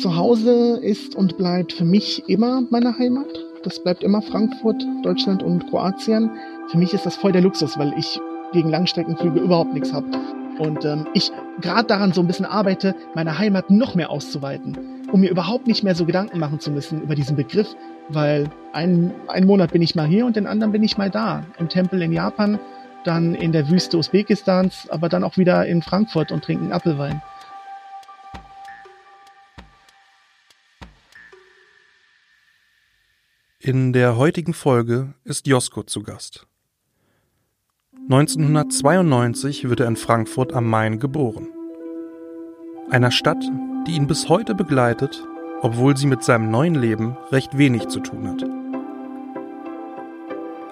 zu Hause ist und bleibt für mich immer meine Heimat. Das bleibt immer Frankfurt, Deutschland und Kroatien. Für mich ist das voll der Luxus, weil ich gegen Langstreckenflüge überhaupt nichts habe. Und ähm, ich gerade daran so ein bisschen arbeite, meine Heimat noch mehr auszuweiten, um mir überhaupt nicht mehr so Gedanken machen zu müssen über diesen Begriff, weil ein, einen Monat bin ich mal hier und den anderen bin ich mal da. Im Tempel in Japan, dann in der Wüste Usbekistans, aber dann auch wieder in Frankfurt und trinken Apfelwein. In der heutigen Folge ist Josko zu Gast. 1992 wird er in Frankfurt am Main geboren. Einer Stadt, die ihn bis heute begleitet, obwohl sie mit seinem neuen Leben recht wenig zu tun hat.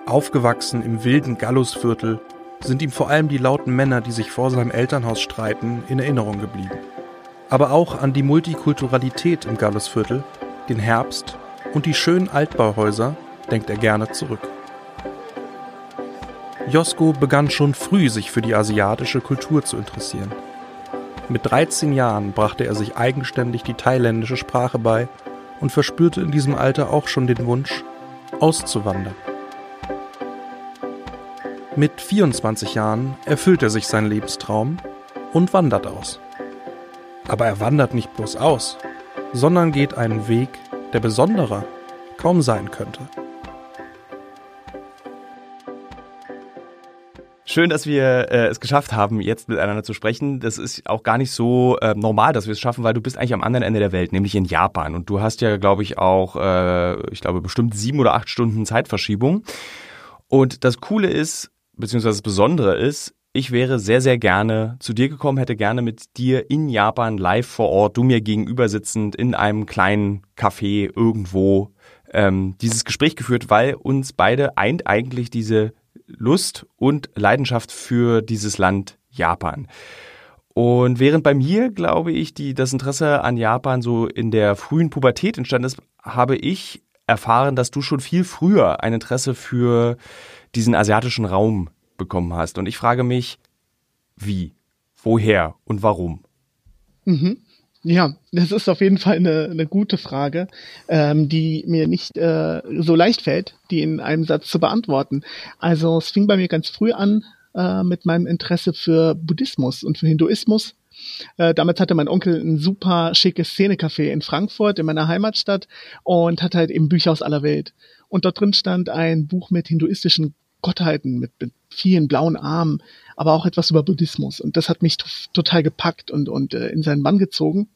Aufgewachsen im wilden Gallusviertel sind ihm vor allem die lauten Männer, die sich vor seinem Elternhaus streiten, in Erinnerung geblieben. Aber auch an die Multikulturalität im Gallusviertel, den Herbst und die schönen Altbauhäuser denkt er gerne zurück. Josko begann schon früh, sich für die asiatische Kultur zu interessieren. Mit 13 Jahren brachte er sich eigenständig die thailändische Sprache bei und verspürte in diesem Alter auch schon den Wunsch, auszuwandern. Mit 24 Jahren erfüllt er sich seinen Lebenstraum und wandert aus. Aber er wandert nicht bloß aus, sondern geht einen Weg, der besonderer kaum sein könnte. Schön, dass wir äh, es geschafft haben, jetzt miteinander zu sprechen. Das ist auch gar nicht so äh, normal, dass wir es schaffen, weil du bist eigentlich am anderen Ende der Welt, nämlich in Japan. Und du hast ja, glaube ich, auch, äh, ich glaube, bestimmt sieben oder acht Stunden Zeitverschiebung. Und das Coole ist, beziehungsweise das Besondere ist, ich wäre sehr, sehr gerne zu dir gekommen, hätte gerne mit dir in Japan live vor Ort, du mir gegenüber sitzend in einem kleinen Café irgendwo ähm, dieses Gespräch geführt, weil uns beide eint eigentlich diese Lust und Leidenschaft für dieses Land Japan. Und während bei mir, glaube ich, die, das Interesse an Japan so in der frühen Pubertät entstanden ist, habe ich erfahren, dass du schon viel früher ein Interesse für diesen asiatischen Raum bekommen hast. Und ich frage mich, wie, woher und warum? Mhm. Ja, das ist auf jeden Fall eine, eine gute Frage, ähm, die mir nicht äh, so leicht fällt, die in einem Satz zu beantworten. Also es fing bei mir ganz früh an äh, mit meinem Interesse für Buddhismus und für Hinduismus. Äh, damals hatte mein Onkel ein super schickes Szenecafé in Frankfurt, in meiner Heimatstadt, und hatte halt eben Bücher aus aller Welt. Und dort drin stand ein Buch mit hinduistischen Gottheiten, mit, mit vielen blauen Armen, aber auch etwas über Buddhismus. Und das hat mich total gepackt und, und äh, in seinen Bann gezogen.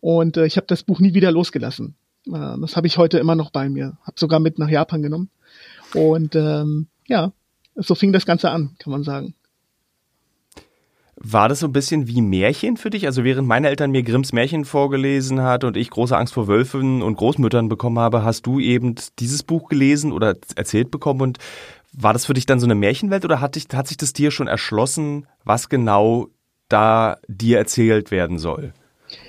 Und äh, ich habe das Buch nie wieder losgelassen. Äh, das habe ich heute immer noch bei mir. Habe sogar mit nach Japan genommen. Und ähm, ja, so fing das Ganze an, kann man sagen. War das so ein bisschen wie Märchen für dich? Also während meine Eltern mir Grimms Märchen vorgelesen hat und ich große Angst vor Wölfen und Großmüttern bekommen habe, hast du eben dieses Buch gelesen oder erzählt bekommen und war das für dich dann so eine Märchenwelt oder hat, dich, hat sich das dir schon erschlossen, was genau da dir erzählt werden soll?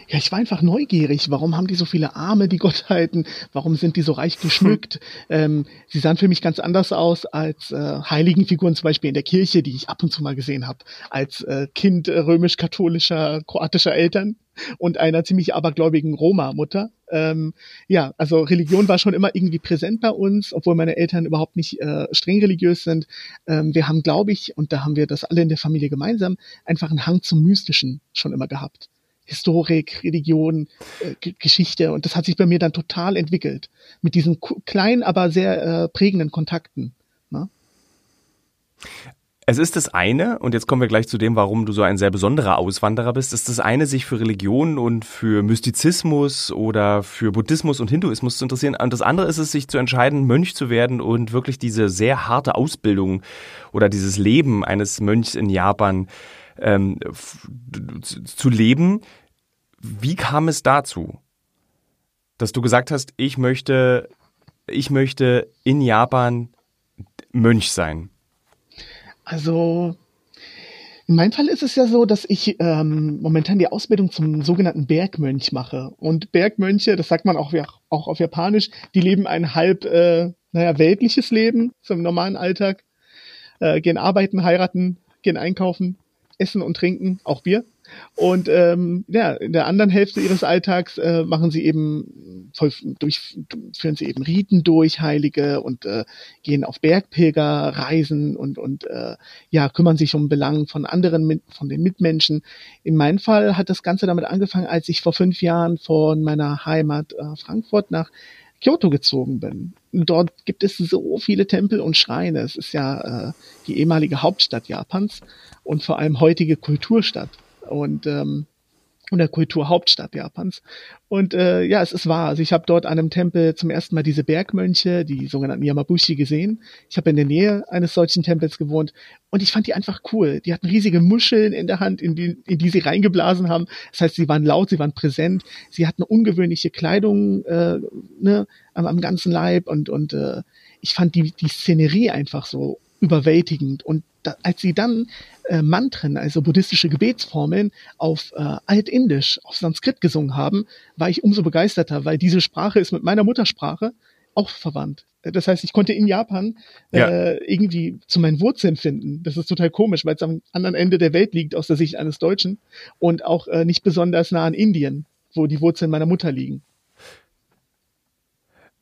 Ja, ich war einfach neugierig. Warum haben die so viele Arme, die Gottheiten? Warum sind die so reich geschmückt? ähm, sie sahen für mich ganz anders aus als äh, Heiligenfiguren zum Beispiel in der Kirche, die ich ab und zu mal gesehen habe. Als äh, Kind äh, römisch-katholischer, kroatischer Eltern und einer ziemlich abergläubigen Roma-Mutter. Ähm, ja, also Religion war schon immer irgendwie präsent bei uns, obwohl meine Eltern überhaupt nicht äh, streng religiös sind. Ähm, wir haben, glaube ich, und da haben wir das alle in der Familie gemeinsam, einfach einen Hang zum Mystischen schon immer gehabt. Historik, Religion, äh, Geschichte und das hat sich bei mir dann total entwickelt mit diesen kleinen, aber sehr äh, prägenden Kontakten. Ne? Es ist das eine, und jetzt kommen wir gleich zu dem, warum du so ein sehr besonderer Auswanderer bist. Ist das eine, sich für Religion und für Mystizismus oder für Buddhismus und Hinduismus zu interessieren. Und das andere ist es, sich zu entscheiden, Mönch zu werden und wirklich diese sehr harte Ausbildung oder dieses Leben eines Mönchs in Japan ähm, zu leben. Wie kam es dazu, dass du gesagt hast, ich möchte, ich möchte in Japan Mönch sein? Also in meinem Fall ist es ja so, dass ich ähm, momentan die Ausbildung zum sogenannten Bergmönch mache. Und Bergmönche, das sagt man auch, auch auf Japanisch, die leben ein halb, äh, naja, weltliches Leben zum normalen Alltag, äh, gehen arbeiten, heiraten, gehen einkaufen, essen und trinken, auch Bier. Und ähm, ja, in der anderen Hälfte ihres Alltags äh, machen sie eben voll, durch, führen sie eben Riten durch, Heilige und äh, gehen auf Bergpilgerreisen und und äh, ja kümmern sich um Belangen von anderen, von den Mitmenschen. In meinem Fall hat das Ganze damit angefangen, als ich vor fünf Jahren von meiner Heimat äh, Frankfurt nach Kyoto gezogen bin. Dort gibt es so viele Tempel und Schreine. Es ist ja äh, die ehemalige Hauptstadt Japans und vor allem heutige Kulturstadt. Und ähm, und der Kulturhauptstadt Japans. Und äh, ja, es ist wahr. Also ich habe dort an einem Tempel zum ersten Mal diese Bergmönche, die sogenannten Yamabushi, gesehen. Ich habe in der Nähe eines solchen Tempels gewohnt und ich fand die einfach cool. Die hatten riesige Muscheln in der Hand, in die, in die sie reingeblasen haben. Das heißt, sie waren laut, sie waren präsent, sie hatten ungewöhnliche Kleidung äh, ne, am, am ganzen Leib und, und äh, ich fand die, die Szenerie einfach so überwältigend. Und da, als sie dann äh, Mantren, also buddhistische Gebetsformeln, auf äh, Altindisch, auf Sanskrit gesungen haben, war ich umso begeisterter, weil diese Sprache ist mit meiner Muttersprache auch verwandt. Das heißt, ich konnte in Japan äh, ja. irgendwie zu meinen Wurzeln finden. Das ist total komisch, weil es am anderen Ende der Welt liegt aus der Sicht eines Deutschen und auch äh, nicht besonders nah an Indien, wo die Wurzeln meiner Mutter liegen.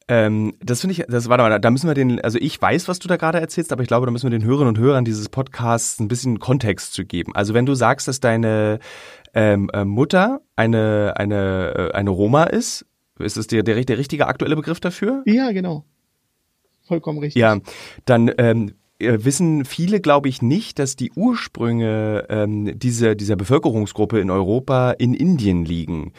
Ähm, das finde ich, das warte mal, da müssen wir den, also ich weiß, was du da gerade erzählst, aber ich glaube, da müssen wir den Hörerinnen und Hörern dieses Podcasts ein bisschen Kontext zu geben. Also wenn du sagst, dass deine ähm, äh, Mutter eine eine äh, eine Roma ist, ist es der, der der richtige aktuelle Begriff dafür? Ja, genau, vollkommen richtig. Ja, dann ähm, äh, wissen viele, glaube ich, nicht, dass die Ursprünge ähm, dieser dieser Bevölkerungsgruppe in Europa in Indien liegen.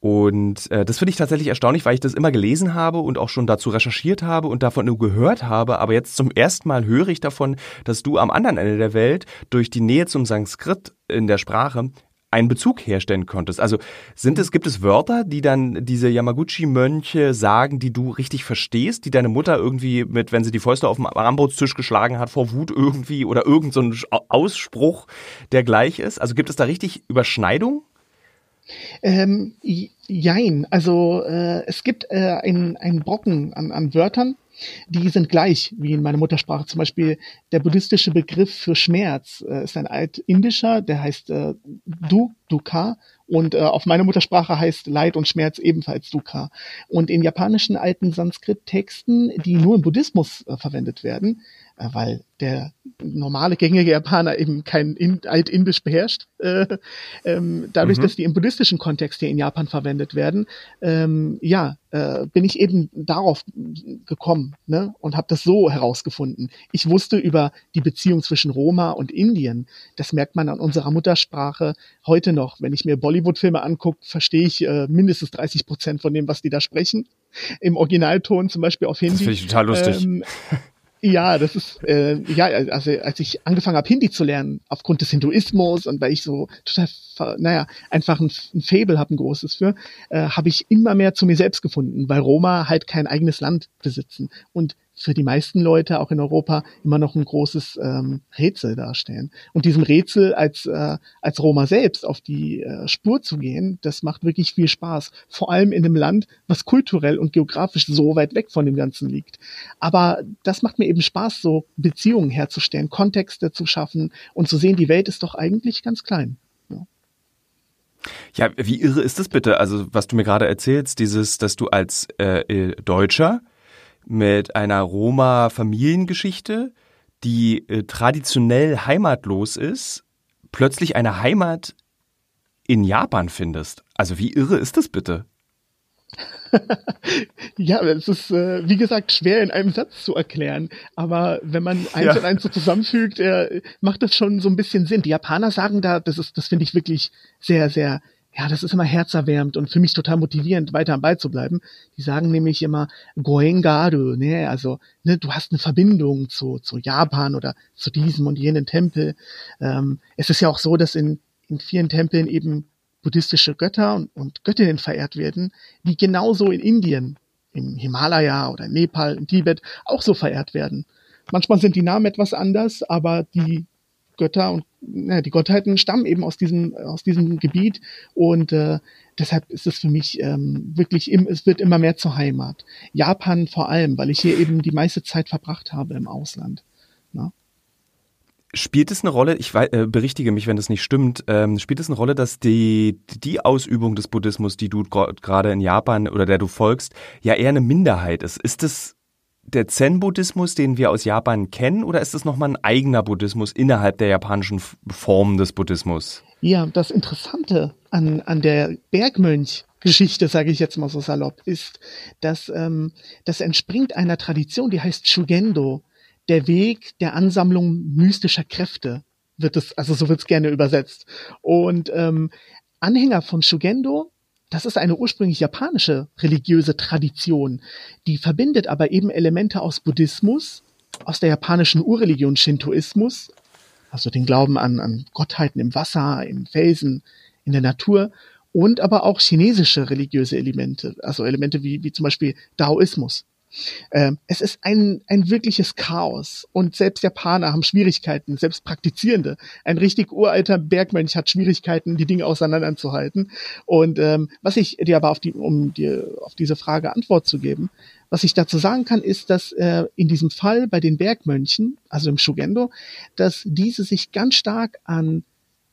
Und äh, das finde ich tatsächlich erstaunlich, weil ich das immer gelesen habe und auch schon dazu recherchiert habe und davon nur gehört habe. Aber jetzt zum ersten Mal höre ich davon, dass du am anderen Ende der Welt durch die Nähe zum Sanskrit in der Sprache einen Bezug herstellen konntest. Also sind es, gibt es Wörter, die dann diese Yamaguchi-Mönche sagen, die du richtig verstehst, die deine Mutter irgendwie mit, wenn sie die Fäuste auf dem Armbrotstisch geschlagen hat, vor Wut irgendwie oder irgendein so Ausspruch, der gleich ist? Also gibt es da richtig Überschneidung? Ähm, jein, also äh, es gibt äh, einen, Brocken an, an Wörtern, die sind gleich wie in meiner Muttersprache. Zum Beispiel der buddhistische Begriff für Schmerz äh, ist ein altindischer, der heißt äh, Du, Dukkha. Und äh, auf meiner Muttersprache heißt Leid und Schmerz ebenfalls Dukkha. Und in japanischen alten Sanskrit-Texten, die nur im Buddhismus äh, verwendet werden, weil der normale gängige Japaner eben kein in, Altindisch beherrscht. Äh, ähm, dadurch, mhm. dass die im buddhistischen Kontext hier in Japan verwendet werden, ähm, ja, äh, bin ich eben darauf gekommen ne, und habe das so herausgefunden. Ich wusste über die Beziehung zwischen Roma und Indien. Das merkt man an unserer Muttersprache heute noch. Wenn ich mir Bollywood-Filme angucke, verstehe ich äh, mindestens 30 Prozent von dem, was die da sprechen. Im Originalton zum Beispiel auf Hindi. Das finde ich total lustig. Ähm, ja, das ist, äh, ja, also als ich angefangen habe, Hindi zu lernen, aufgrund des Hinduismus und weil ich so total, naja, einfach ein, ein Fable habe, ein großes für, äh, habe ich immer mehr zu mir selbst gefunden, weil Roma halt kein eigenes Land besitzen. Und für die meisten Leute, auch in Europa, immer noch ein großes ähm, Rätsel darstellen. Und diesem Rätsel als, äh, als Roma selbst auf die äh, Spur zu gehen, das macht wirklich viel Spaß. Vor allem in einem Land, was kulturell und geografisch so weit weg von dem Ganzen liegt. Aber das macht mir eben Spaß, so Beziehungen herzustellen, Kontexte zu schaffen und zu sehen, die Welt ist doch eigentlich ganz klein. Ja, wie irre ist das bitte? Also, was du mir gerade erzählst, dieses, dass du als äh, äh Deutscher mit einer Roma-Familiengeschichte, die äh, traditionell heimatlos ist, plötzlich eine Heimat in Japan findest. Also wie irre ist das bitte? ja, es ist, äh, wie gesagt, schwer in einem Satz zu erklären. Aber wenn man eins ja. und eins so zusammenfügt, äh, macht das schon so ein bisschen Sinn. Die Japaner sagen da, das ist, das finde ich wirklich sehr, sehr ja, das ist immer herzerwärmend und für mich total motivierend, weiter am Ball zu bleiben. Die sagen nämlich immer Goengaru, ne, also ne, du hast eine Verbindung zu, zu Japan oder zu diesem und jenen Tempel. Ähm, es ist ja auch so, dass in, in vielen Tempeln eben buddhistische Götter und, und Göttinnen verehrt werden, die genauso in Indien, im Himalaya oder in Nepal, in Tibet auch so verehrt werden. Manchmal sind die Namen etwas anders, aber die Götter und ja, die Gottheiten stammen eben aus diesem, aus diesem Gebiet und äh, deshalb ist es für mich ähm, wirklich, im, es wird immer mehr zur Heimat. Japan vor allem, weil ich hier eben die meiste Zeit verbracht habe im Ausland. Na? Spielt es eine Rolle, ich äh, berichtige mich, wenn das nicht stimmt, ähm, spielt es eine Rolle, dass die, die Ausübung des Buddhismus, die du gerade in Japan oder der du folgst, ja eher eine Minderheit ist? Ist es der Zen-Buddhismus, den wir aus Japan kennen, oder ist es nochmal ein eigener Buddhismus innerhalb der japanischen Form des Buddhismus? Ja, das Interessante an, an der Bergmönch-Geschichte, sage ich jetzt mal so salopp, ist, dass ähm, das entspringt einer Tradition, die heißt Shugendo, der Weg der Ansammlung mystischer Kräfte wird es, also so wird es gerne übersetzt. Und ähm, Anhänger von Shugendo das ist eine ursprünglich japanische religiöse Tradition, die verbindet aber eben Elemente aus Buddhismus, aus der japanischen Urreligion Shintoismus, also den Glauben an, an Gottheiten im Wasser, im Felsen, in der Natur und aber auch chinesische religiöse Elemente, also Elemente wie, wie zum Beispiel Daoismus. Ähm, es ist ein, ein wirkliches Chaos und selbst Japaner haben Schwierigkeiten, selbst Praktizierende. Ein richtig uralter Bergmönch hat Schwierigkeiten, die Dinge auseinanderzuhalten. Und ähm, was ich dir aber auf die, um dir auf diese Frage Antwort zu geben, was ich dazu sagen kann, ist, dass äh, in diesem Fall bei den Bergmönchen, also im Shugendo, dass diese sich ganz stark an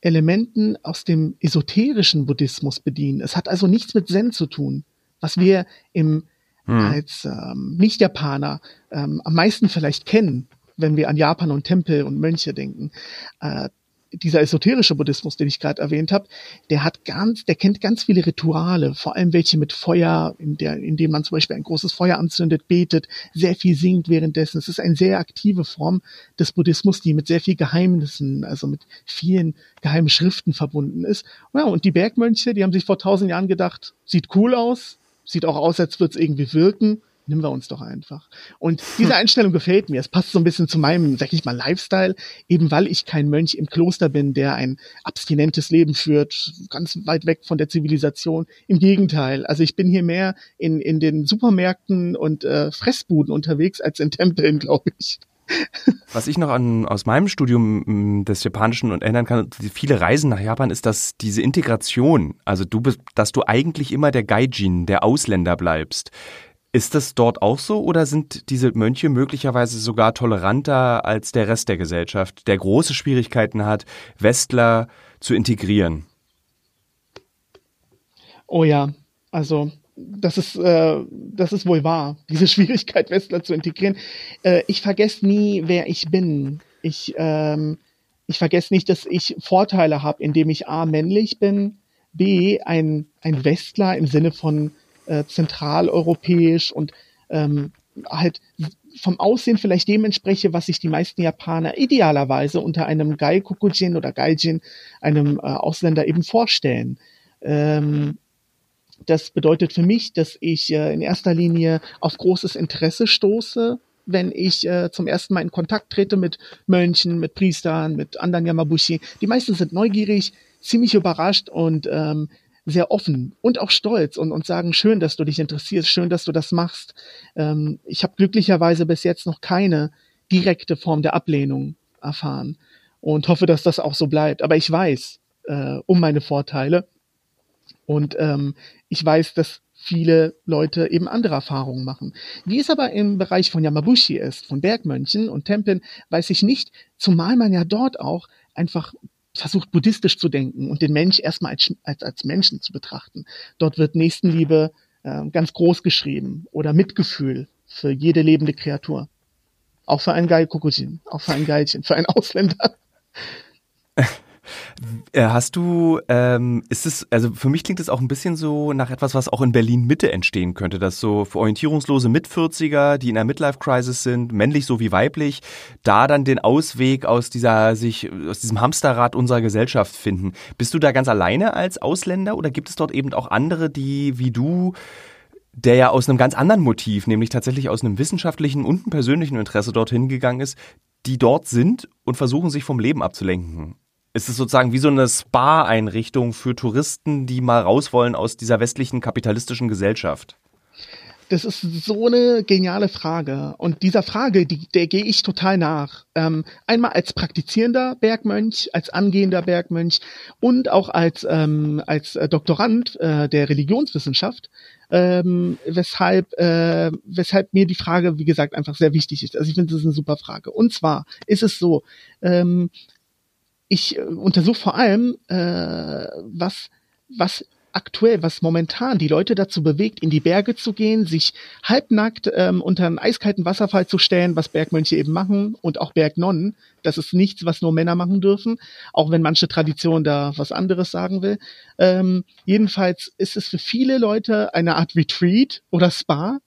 Elementen aus dem esoterischen Buddhismus bedienen. Es hat also nichts mit Zen zu tun, was wir im hm. als ähm, Nicht-Japaner ähm, am meisten vielleicht kennen, wenn wir an Japan und Tempel und Mönche denken. Äh, dieser esoterische Buddhismus, den ich gerade erwähnt habe, der hat ganz, der kennt ganz viele Rituale, vor allem welche mit Feuer, in der, in dem man zum Beispiel ein großes Feuer anzündet, betet, sehr viel singt währenddessen. Es ist eine sehr aktive Form des Buddhismus, die mit sehr viel Geheimnissen, also mit vielen geheimen Schriften verbunden ist. Ja, und die Bergmönche, die haben sich vor tausend Jahren gedacht, sieht cool aus, sieht auch aus, als würde es irgendwie wirken. Nehmen wir uns doch einfach. Und diese Einstellung gefällt mir. Es passt so ein bisschen zu meinem, sag ich mal, Lifestyle, eben weil ich kein Mönch im Kloster bin, der ein abstinentes Leben führt, ganz weit weg von der Zivilisation. Im Gegenteil. Also ich bin hier mehr in, in den Supermärkten und äh, Fressbuden unterwegs als in Tempeln, glaube ich. Was ich noch an, aus meinem Studium mm, des Japanischen und ändern kann, viele Reisen nach Japan, ist, dass diese Integration, also du bist, dass du eigentlich immer der Gaijin, der Ausländer bleibst. Ist das dort auch so oder sind diese Mönche möglicherweise sogar toleranter als der Rest der Gesellschaft, der große Schwierigkeiten hat, Westler zu integrieren? Oh ja, also das ist, äh, das ist wohl wahr, diese Schwierigkeit, Westler zu integrieren. Äh, ich vergesse nie, wer ich bin. Ich, ähm, ich vergesse nicht, dass ich Vorteile habe, indem ich A, männlich bin, B, ein, ein Westler im Sinne von äh, zentraleuropäisch und ähm, halt vom Aussehen vielleicht dem entspreche, was sich die meisten Japaner idealerweise unter einem Gaikokujin oder Gaijin, einem äh, Ausländer eben vorstellen. Ähm, das bedeutet für mich, dass ich äh, in erster Linie auf großes Interesse stoße, wenn ich äh, zum ersten Mal in Kontakt trete mit Mönchen, mit Priestern, mit anderen Yamabushi. Die meisten sind neugierig, ziemlich überrascht und ähm, sehr offen und auch stolz und, und sagen, schön, dass du dich interessierst, schön, dass du das machst. Ähm, ich habe glücklicherweise bis jetzt noch keine direkte Form der Ablehnung erfahren und hoffe, dass das auch so bleibt. Aber ich weiß äh, um meine Vorteile und ähm, ich weiß, dass viele Leute eben andere Erfahrungen machen. Wie es aber im Bereich von Yamabushi ist, von Bergmönchen und Tempeln, weiß ich nicht, zumal man ja dort auch einfach versucht, buddhistisch zu denken und den Mensch erstmal als, als, als Menschen zu betrachten. Dort wird Nächstenliebe äh, ganz groß geschrieben oder Mitgefühl für jede lebende Kreatur. Auch für einen Gaikokujin, auch für ein Geilchen, für einen Ausländer. Äh, hast du, ähm, ist es, also für mich klingt es auch ein bisschen so nach etwas, was auch in Berlin Mitte entstehen könnte, dass so orientierungslose Mitvierziger, die in einer Midlife-Crisis sind, männlich sowie weiblich, da dann den Ausweg aus dieser, sich, aus diesem Hamsterrad unserer Gesellschaft finden. Bist du da ganz alleine als Ausländer oder gibt es dort eben auch andere, die wie du der ja aus einem ganz anderen Motiv, nämlich tatsächlich aus einem wissenschaftlichen und einem persönlichen Interesse dorthin gegangen ist, die dort sind und versuchen, sich vom Leben abzulenken. Es ist sozusagen wie so eine Spa-Einrichtung für Touristen, die mal raus wollen aus dieser westlichen kapitalistischen Gesellschaft. Das ist so eine geniale Frage. Und dieser Frage, die, der gehe ich total nach. Ähm, einmal als praktizierender Bergmönch, als angehender Bergmönch und auch als, ähm, als äh, Doktorand äh, der Religionswissenschaft, ähm, weshalb, äh, weshalb mir die Frage, wie gesagt, einfach sehr wichtig ist. Also ich finde, das ist eine super Frage. Und zwar ist es so, ähm, ich äh, untersuche vor allem, äh, was, was aktuell, was momentan die Leute dazu bewegt, in die Berge zu gehen, sich halbnackt ähm, unter einen eiskalten Wasserfall zu stellen, was Bergmönche eben machen und auch Bergnonnen. Das ist nichts, was nur Männer machen dürfen, auch wenn manche Tradition da was anderes sagen will. Ähm, jedenfalls ist es für viele Leute eine Art Retreat oder Spa.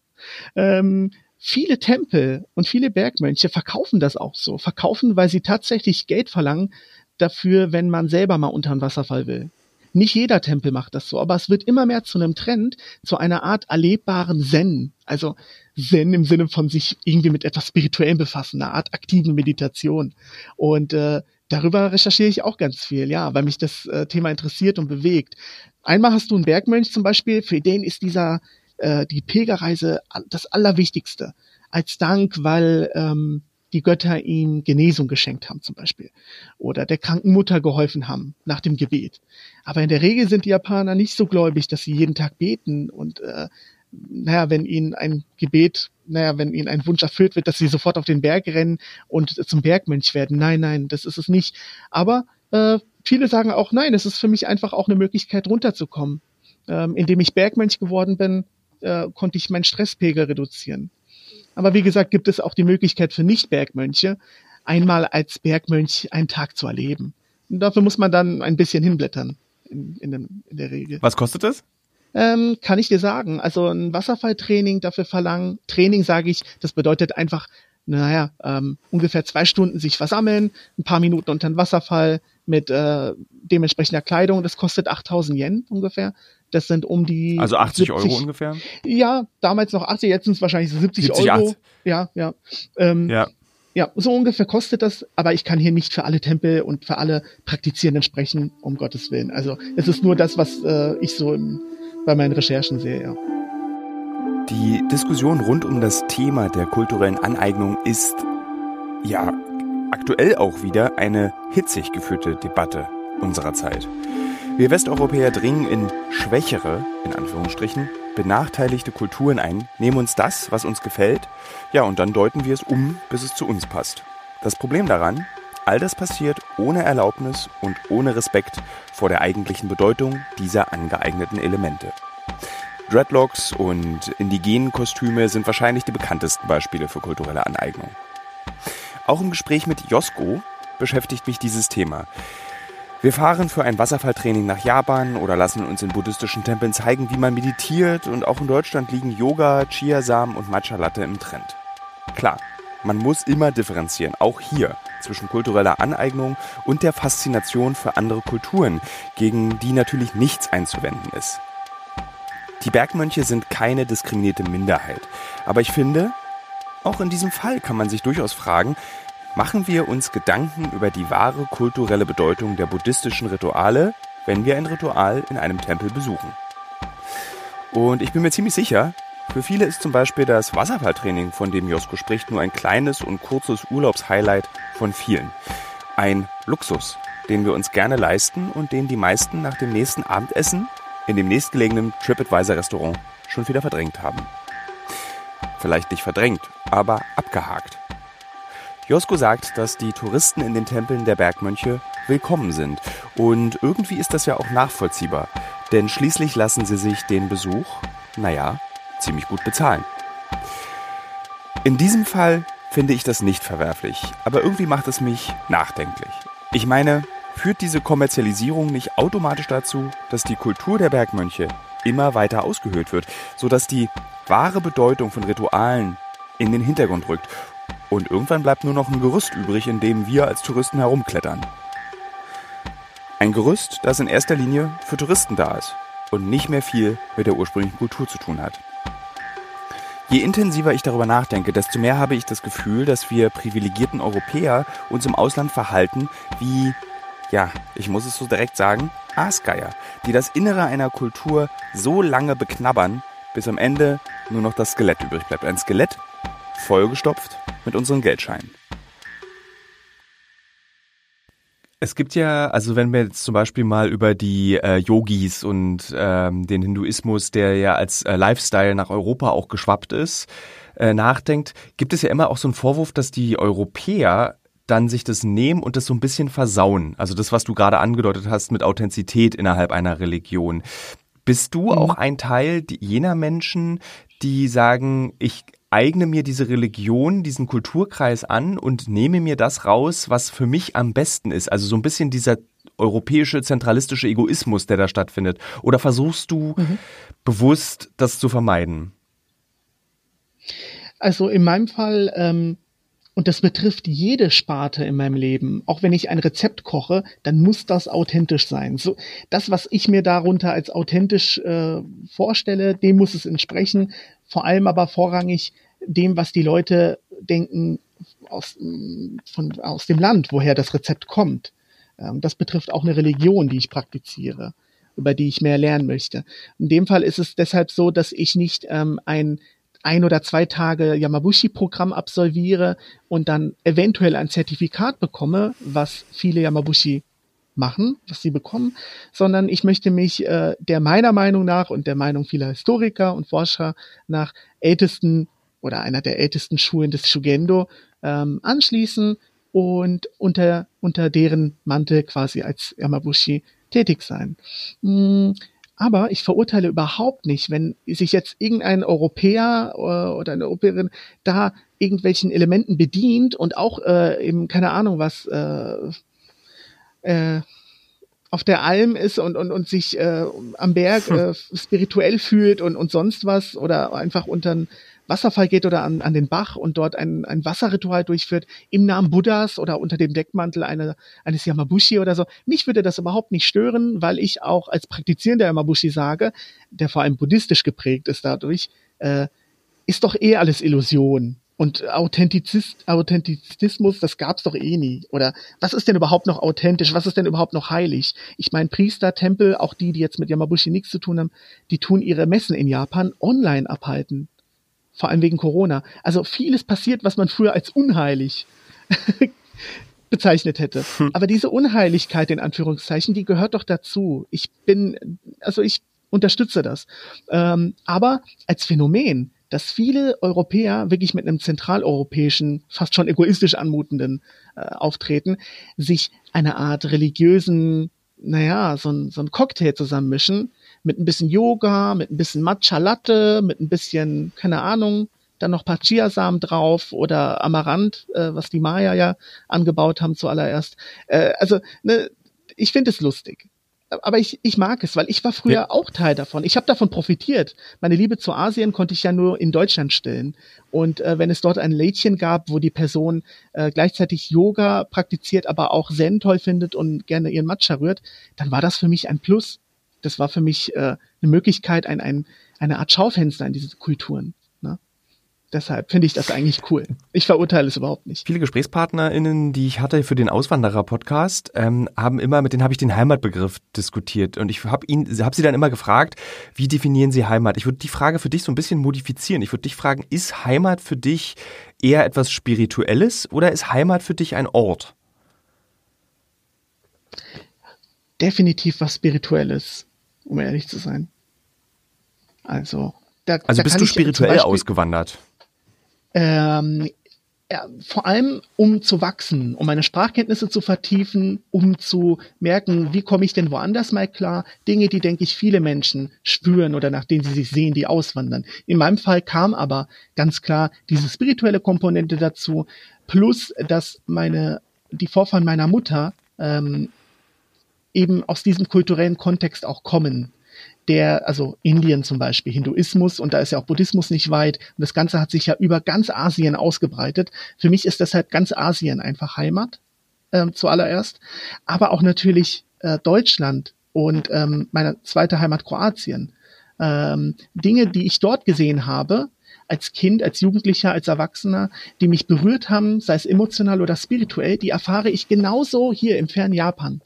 Ähm, viele Tempel und viele Bergmönche verkaufen das auch so, verkaufen, weil sie tatsächlich Geld verlangen dafür, wenn man selber mal unter einen Wasserfall will. Nicht jeder Tempel macht das so, aber es wird immer mehr zu einem Trend, zu einer Art erlebbaren Zen. Also Zen im Sinne von sich irgendwie mit etwas Spirituellem befassen, eine Art aktiven Meditation. Und äh, darüber recherchiere ich auch ganz viel, ja, weil mich das äh, Thema interessiert und bewegt. Einmal hast du einen Bergmönch zum Beispiel, für den ist dieser äh, die Pilgerreise das Allerwichtigste. Als Dank, weil ähm, die Götter ihm Genesung geschenkt haben zum Beispiel oder der kranken Mutter geholfen haben nach dem Gebet. Aber in der Regel sind die Japaner nicht so gläubig, dass sie jeden Tag beten und äh, naja, wenn ihnen ein Gebet, naja, wenn ihnen ein Wunsch erfüllt wird, dass sie sofort auf den Berg rennen und zum Bergmönch werden. Nein, nein, das ist es nicht. Aber äh, viele sagen auch, nein, es ist für mich einfach auch eine Möglichkeit runterzukommen. Ähm, indem ich Bergmönch geworden bin, äh, konnte ich meinen Stresspegel reduzieren. Aber wie gesagt, gibt es auch die Möglichkeit für Nicht-Bergmönche, einmal als Bergmönch einen Tag zu erleben. Und dafür muss man dann ein bisschen hinblättern in, in, dem, in der Regel. Was kostet das? Ähm, kann ich dir sagen. Also ein Wasserfalltraining dafür verlangen. Training sage ich, das bedeutet einfach, naja, ähm, ungefähr zwei Stunden sich versammeln, ein paar Minuten unter den Wasserfall mit äh, dementsprechender Kleidung. Das kostet 8000 Yen ungefähr. Das sind um die. Also 80 70, Euro ungefähr? Ja, damals noch 80, jetzt sind es wahrscheinlich 70, 70 Euro. 80. Ja, ja. Ähm, ja. Ja, so ungefähr kostet das, aber ich kann hier nicht für alle Tempel und für alle Praktizierenden sprechen, um Gottes Willen. Also es ist nur das, was äh, ich so im, bei meinen Recherchen sehe, ja. Die Diskussion rund um das Thema der kulturellen Aneignung ist ja aktuell auch wieder eine hitzig geführte Debatte unserer Zeit. Wir Westeuropäer dringen in schwächere, in Anführungsstrichen, benachteiligte Kulturen ein, nehmen uns das, was uns gefällt, ja, und dann deuten wir es um, bis es zu uns passt. Das Problem daran, all das passiert ohne Erlaubnis und ohne Respekt vor der eigentlichen Bedeutung dieser angeeigneten Elemente. Dreadlocks und indigenen Kostüme sind wahrscheinlich die bekanntesten Beispiele für kulturelle Aneignung. Auch im Gespräch mit Josko beschäftigt mich dieses Thema. Wir fahren für ein Wasserfalltraining nach Japan oder lassen uns in buddhistischen Tempeln zeigen, wie man meditiert und auch in Deutschland liegen Yoga, Chiasamen und Matcha Latte im Trend. Klar, man muss immer differenzieren, auch hier, zwischen kultureller Aneignung und der Faszination für andere Kulturen, gegen die natürlich nichts einzuwenden ist. Die Bergmönche sind keine diskriminierte Minderheit, aber ich finde, auch in diesem Fall kann man sich durchaus fragen, machen wir uns Gedanken über die wahre kulturelle Bedeutung der buddhistischen Rituale, wenn wir ein Ritual in einem Tempel besuchen. Und ich bin mir ziemlich sicher, für viele ist zum Beispiel das Wasserfalltraining, von dem Josko spricht, nur ein kleines und kurzes Urlaubshighlight von vielen. Ein Luxus, den wir uns gerne leisten und den die meisten nach dem nächsten Abendessen in dem nächstgelegenen TripAdvisor-Restaurant schon wieder verdrängt haben. Vielleicht nicht verdrängt, aber abgehakt. Josko sagt, dass die Touristen in den Tempeln der Bergmönche willkommen sind. Und irgendwie ist das ja auch nachvollziehbar. Denn schließlich lassen sie sich den Besuch, naja, ziemlich gut bezahlen. In diesem Fall finde ich das nicht verwerflich, aber irgendwie macht es mich nachdenklich. Ich meine, führt diese Kommerzialisierung nicht automatisch dazu, dass die Kultur der Bergmönche immer weiter ausgehöhlt wird, sodass die wahre Bedeutung von Ritualen in den Hintergrund rückt und irgendwann bleibt nur noch ein Gerüst übrig, in dem wir als Touristen herumklettern. Ein Gerüst, das in erster Linie für Touristen da ist und nicht mehr viel mit der ursprünglichen Kultur zu tun hat. Je intensiver ich darüber nachdenke, desto mehr habe ich das Gefühl, dass wir privilegierten Europäer uns im Ausland verhalten wie, ja, ich muss es so direkt sagen, Aasgeier, die das Innere einer Kultur so lange beknabbern, bis am Ende nur noch das Skelett übrig bleibt. Ein Skelett vollgestopft mit unseren Geldscheinen. Es gibt ja, also wenn wir jetzt zum Beispiel mal über die äh, Yogis und ähm, den Hinduismus, der ja als äh, Lifestyle nach Europa auch geschwappt ist, äh, nachdenkt, gibt es ja immer auch so einen Vorwurf, dass die Europäer dann sich das nehmen und das so ein bisschen versauen. Also das, was du gerade angedeutet hast mit Authentizität innerhalb einer Religion. Bist du mhm. auch ein Teil jener Menschen, die sagen, ich eigne mir diese Religion, diesen Kulturkreis an und nehme mir das raus, was für mich am besten ist. Also so ein bisschen dieser europäische zentralistische Egoismus, der da stattfindet. Oder versuchst du mhm. bewusst das zu vermeiden? Also in meinem Fall, ähm, und das betrifft jede Sparte in meinem Leben, auch wenn ich ein Rezept koche, dann muss das authentisch sein. So, das, was ich mir darunter als authentisch äh, vorstelle, dem muss es entsprechen vor allem aber vorrangig dem, was die Leute denken aus, von, aus dem Land, woher das Rezept kommt. Ähm, das betrifft auch eine Religion, die ich praktiziere, über die ich mehr lernen möchte. In dem Fall ist es deshalb so, dass ich nicht ähm, ein ein oder zwei Tage Yamabushi-Programm absolviere und dann eventuell ein Zertifikat bekomme, was viele Yamabushi machen, was sie bekommen, sondern ich möchte mich äh, der meiner Meinung nach und der Meinung vieler Historiker und Forscher nach ältesten oder einer der ältesten Schulen des Shugendo ähm, anschließen und unter, unter deren Mantel quasi als Yamabushi tätig sein. Mm, aber ich verurteile überhaupt nicht, wenn sich jetzt irgendein Europäer äh, oder eine Europäerin da irgendwelchen Elementen bedient und auch äh, eben keine Ahnung was äh, äh, auf der Alm ist und, und, und sich äh, am Berg äh, spirituell fühlt und, und sonst was oder einfach unter einen Wasserfall geht oder an, an den Bach und dort ein, ein Wasserritual durchführt im Namen Buddhas oder unter dem Deckmantel eine, eines Yamabushi oder so. Mich würde das überhaupt nicht stören, weil ich auch als praktizierender Yamabushi sage, der vor allem buddhistisch geprägt ist dadurch, äh, ist doch eh alles Illusion. Und Authentizist, Authentizismus, das gab's doch eh nie. Oder was ist denn überhaupt noch authentisch? Was ist denn überhaupt noch heilig? Ich meine, Priester, Tempel, auch die, die jetzt mit Yamabushi nichts zu tun haben, die tun ihre Messen in Japan online abhalten. Vor allem wegen Corona. Also vieles passiert, was man früher als unheilig bezeichnet hätte. Hm. Aber diese Unheiligkeit in Anführungszeichen, die gehört doch dazu. Ich bin, also ich unterstütze das. Ähm, aber als Phänomen dass viele Europäer wirklich mit einem zentraleuropäischen, fast schon egoistisch anmutenden äh, Auftreten sich eine Art religiösen, naja, so ein, so ein Cocktail zusammenmischen mit ein bisschen Yoga, mit ein bisschen Matcha Latte, mit ein bisschen, keine Ahnung, dann noch paar Chiasamen drauf oder Amaranth, äh, was die Maya ja angebaut haben zuallererst. Äh, also, ne, ich finde es lustig aber ich, ich mag es, weil ich war früher ja. auch Teil davon. Ich habe davon profitiert. Meine Liebe zu Asien konnte ich ja nur in Deutschland stillen. Und äh, wenn es dort ein Lädchen gab, wo die Person äh, gleichzeitig Yoga praktiziert, aber auch Zen toll findet und gerne ihren Matcha rührt, dann war das für mich ein Plus. Das war für mich äh, eine Möglichkeit, ein, ein, eine Art Schaufenster in diese Kulturen. Deshalb finde ich das eigentlich cool. Ich verurteile es überhaupt nicht. Viele GesprächspartnerInnen, die ich hatte für den Auswanderer-Podcast, ähm, haben immer, mit denen habe ich den Heimatbegriff diskutiert. Und ich habe habe sie dann immer gefragt, wie definieren sie Heimat? Ich würde die Frage für dich so ein bisschen modifizieren. Ich würde dich fragen, ist Heimat für dich eher etwas Spirituelles oder ist Heimat für dich ein Ort? Definitiv was Spirituelles, um ehrlich zu sein. Also, da, also da bist du spirituell ausgewandert? Ähm, ja, vor allem um zu wachsen, um meine Sprachkenntnisse zu vertiefen, um zu merken, wie komme ich denn woanders mal klar. Dinge, die, denke ich, viele Menschen spüren oder nach denen sie sich sehen, die auswandern. In meinem Fall kam aber ganz klar diese spirituelle Komponente dazu, plus dass meine, die Vorfahren meiner Mutter ähm, eben aus diesem kulturellen Kontext auch kommen der, also Indien zum Beispiel, Hinduismus und da ist ja auch Buddhismus nicht weit und das Ganze hat sich ja über ganz Asien ausgebreitet. Für mich ist deshalb ganz Asien einfach Heimat äh, zuallererst, aber auch natürlich äh, Deutschland und ähm, meine zweite Heimat Kroatien. Ähm, Dinge, die ich dort gesehen habe, als Kind, als Jugendlicher, als Erwachsener, die mich berührt haben, sei es emotional oder spirituell, die erfahre ich genauso hier im fernen Japan.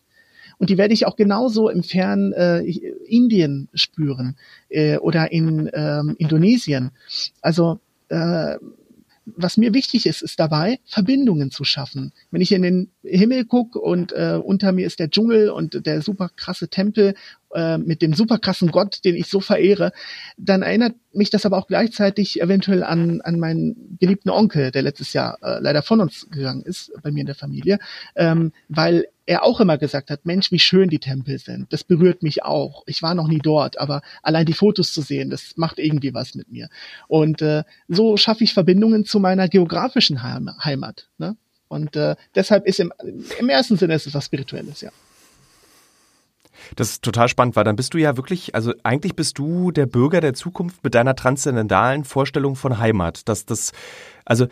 Und die werde ich auch genauso im fernen äh, Indien spüren äh, oder in ähm, Indonesien. Also äh, was mir wichtig ist, ist dabei, Verbindungen zu schaffen. Wenn ich in den Himmel gucke und äh, unter mir ist der Dschungel und der super krasse Tempel äh, mit dem super krassen Gott, den ich so verehre, dann erinnert mich das aber auch gleichzeitig eventuell an, an meinen geliebten Onkel, der letztes Jahr äh, leider von uns gegangen ist, bei mir in der Familie, ähm, weil er auch immer gesagt hat, Mensch, wie schön die Tempel sind. Das berührt mich auch. Ich war noch nie dort, aber allein die Fotos zu sehen, das macht irgendwie was mit mir. Und äh, so schaffe ich Verbindungen zu meiner geografischen Heim Heimat. Ne? Und äh, deshalb ist im, im ersten Sinne ist es was Spirituelles, ja. Das ist total spannend, weil dann bist du ja wirklich, also eigentlich bist du der Bürger der Zukunft mit deiner transzendentalen Vorstellung von Heimat. Dass das, also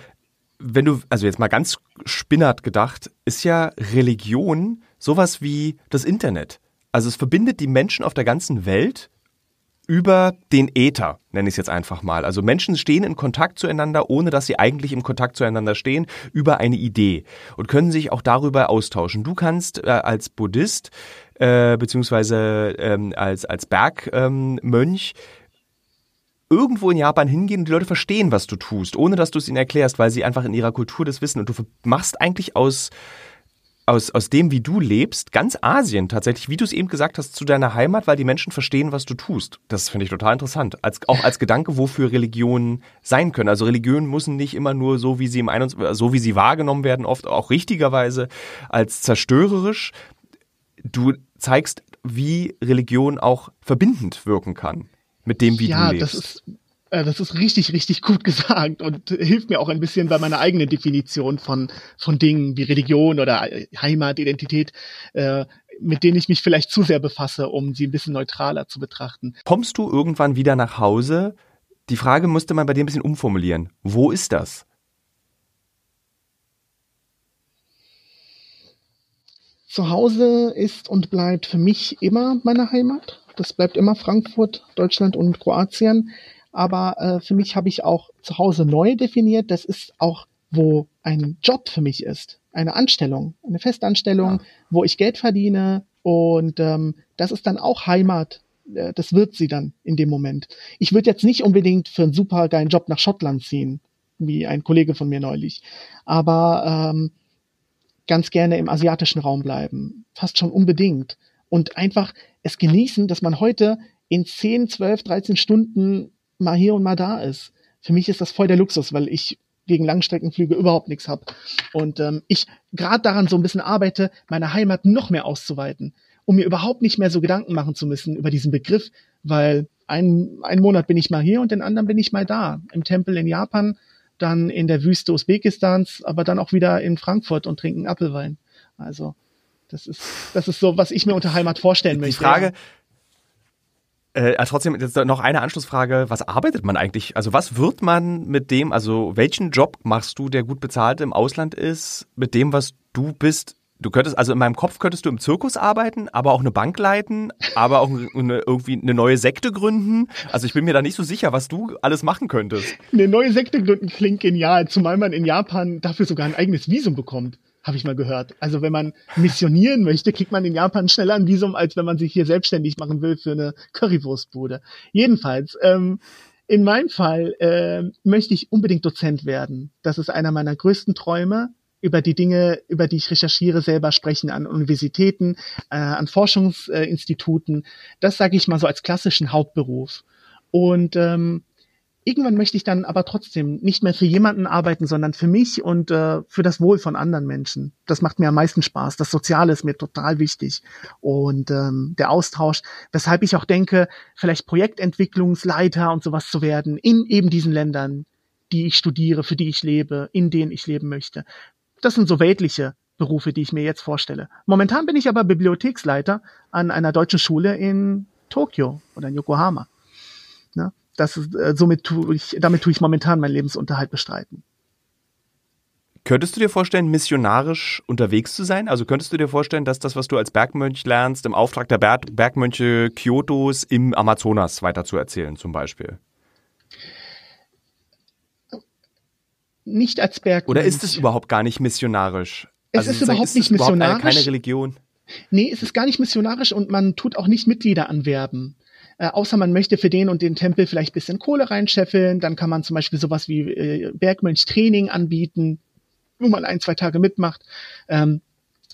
wenn du, also jetzt mal ganz spinnert gedacht, ist ja Religion sowas wie das Internet. Also es verbindet die Menschen auf der ganzen Welt über den Äther, nenne ich es jetzt einfach mal. Also Menschen stehen in Kontakt zueinander, ohne dass sie eigentlich im Kontakt zueinander stehen, über eine Idee und können sich auch darüber austauschen. Du kannst äh, als Buddhist äh, beziehungsweise ähm, als, als Bergmönch ähm, irgendwo in Japan hingehen und die Leute verstehen, was du tust, ohne dass du es ihnen erklärst, weil sie einfach in ihrer Kultur das wissen. Und du machst eigentlich aus, aus, aus dem, wie du lebst, ganz Asien tatsächlich, wie du es eben gesagt hast, zu deiner Heimat, weil die Menschen verstehen, was du tust. Das finde ich total interessant. Als, auch als Gedanke, wofür Religionen sein können. Also Religionen müssen nicht immer nur so, wie sie im 21, so wie sie wahrgenommen werden, oft auch richtigerweise als zerstörerisch. Du zeigst, wie Religion auch verbindend wirken kann mit dem, wie ja, du lebst. Das ist, das ist richtig, richtig gut gesagt und hilft mir auch ein bisschen bei meiner eigenen Definition von, von Dingen wie Religion oder Heimat, Identität, äh, mit denen ich mich vielleicht zu sehr befasse, um sie ein bisschen neutraler zu betrachten. Kommst du irgendwann wieder nach Hause? Die Frage musste man bei dir ein bisschen umformulieren. Wo ist das? Zu Hause ist und bleibt für mich immer meine Heimat. Das bleibt immer Frankfurt, Deutschland und Kroatien. Aber äh, für mich habe ich auch zu Hause neu definiert. Das ist auch, wo ein Job für mich ist. Eine Anstellung, eine Festanstellung, ja. wo ich Geld verdiene. Und ähm, das ist dann auch Heimat. Äh, das wird sie dann in dem Moment. Ich würde jetzt nicht unbedingt für einen super geilen Job nach Schottland ziehen, wie ein Kollege von mir neulich. Aber ähm, ganz gerne im asiatischen Raum bleiben. Fast schon unbedingt. Und einfach es genießen, dass man heute in 10, 12, 13 Stunden mal hier und mal da ist. Für mich ist das voll der Luxus, weil ich gegen Langstreckenflüge überhaupt nichts habe. Und ähm, ich gerade daran so ein bisschen arbeite, meine Heimat noch mehr auszuweiten, um mir überhaupt nicht mehr so Gedanken machen zu müssen über diesen Begriff, weil ein, einen Monat bin ich mal hier und den anderen bin ich mal da. Im Tempel in Japan, dann in der Wüste Usbekistans, aber dann auch wieder in Frankfurt und trinken Apfelwein. Also das ist, das ist so, was ich mir unter Heimat vorstellen Die möchte. Die Frage, äh, also trotzdem jetzt noch eine Anschlussfrage. Was arbeitet man eigentlich? Also was wird man mit dem, also welchen Job machst du, der gut bezahlt im Ausland ist, mit dem, was du bist? Du könntest, also in meinem Kopf könntest du im Zirkus arbeiten, aber auch eine Bank leiten, aber auch eine, irgendwie eine neue Sekte gründen. Also ich bin mir da nicht so sicher, was du alles machen könntest. Eine neue Sekte gründen klingt genial, zumal man in Japan dafür sogar ein eigenes Visum bekommt habe ich mal gehört. Also wenn man missionieren möchte, kriegt man in Japan schneller ein Visum, als wenn man sich hier selbstständig machen will für eine Currywurstbude. Jedenfalls, ähm, in meinem Fall äh, möchte ich unbedingt Dozent werden. Das ist einer meiner größten Träume über die Dinge, über die ich recherchiere, selber sprechen an Universitäten, äh, an Forschungsinstituten. Das sage ich mal so als klassischen Hauptberuf. Und ähm, irgendwann möchte ich dann aber trotzdem nicht mehr für jemanden arbeiten, sondern für mich und äh, für das Wohl von anderen Menschen. Das macht mir am meisten Spaß. Das Soziale ist mir total wichtig und ähm, der Austausch, weshalb ich auch denke, vielleicht Projektentwicklungsleiter und sowas zu werden in eben diesen Ländern, die ich studiere, für die ich lebe, in denen ich leben möchte. Das sind so weltliche Berufe, die ich mir jetzt vorstelle. Momentan bin ich aber Bibliotheksleiter an einer deutschen Schule in Tokio oder in Yokohama. Ne? Das ist, äh, somit tue ich, damit tue ich momentan meinen Lebensunterhalt bestreiten. Könntest du dir vorstellen, missionarisch unterwegs zu sein? Also könntest du dir vorstellen, dass das, was du als Bergmönch lernst, im Auftrag der Berg Bergmönche Kyotos im Amazonas weiterzuerzählen, zum Beispiel? Nicht als Bergmönch. Oder ist es überhaupt gar nicht missionarisch? Es also ist überhaupt ist nicht missionarisch. Überhaupt eine, keine Religion. Nee, es ist gar nicht missionarisch und man tut auch nicht Mitglieder anwerben. Äh, außer man möchte für den und den Tempel vielleicht ein bisschen Kohle reinscheffeln, dann kann man zum Beispiel sowas wie äh, Bergmönch-Training anbieten, wo man ein, zwei Tage mitmacht. Ähm,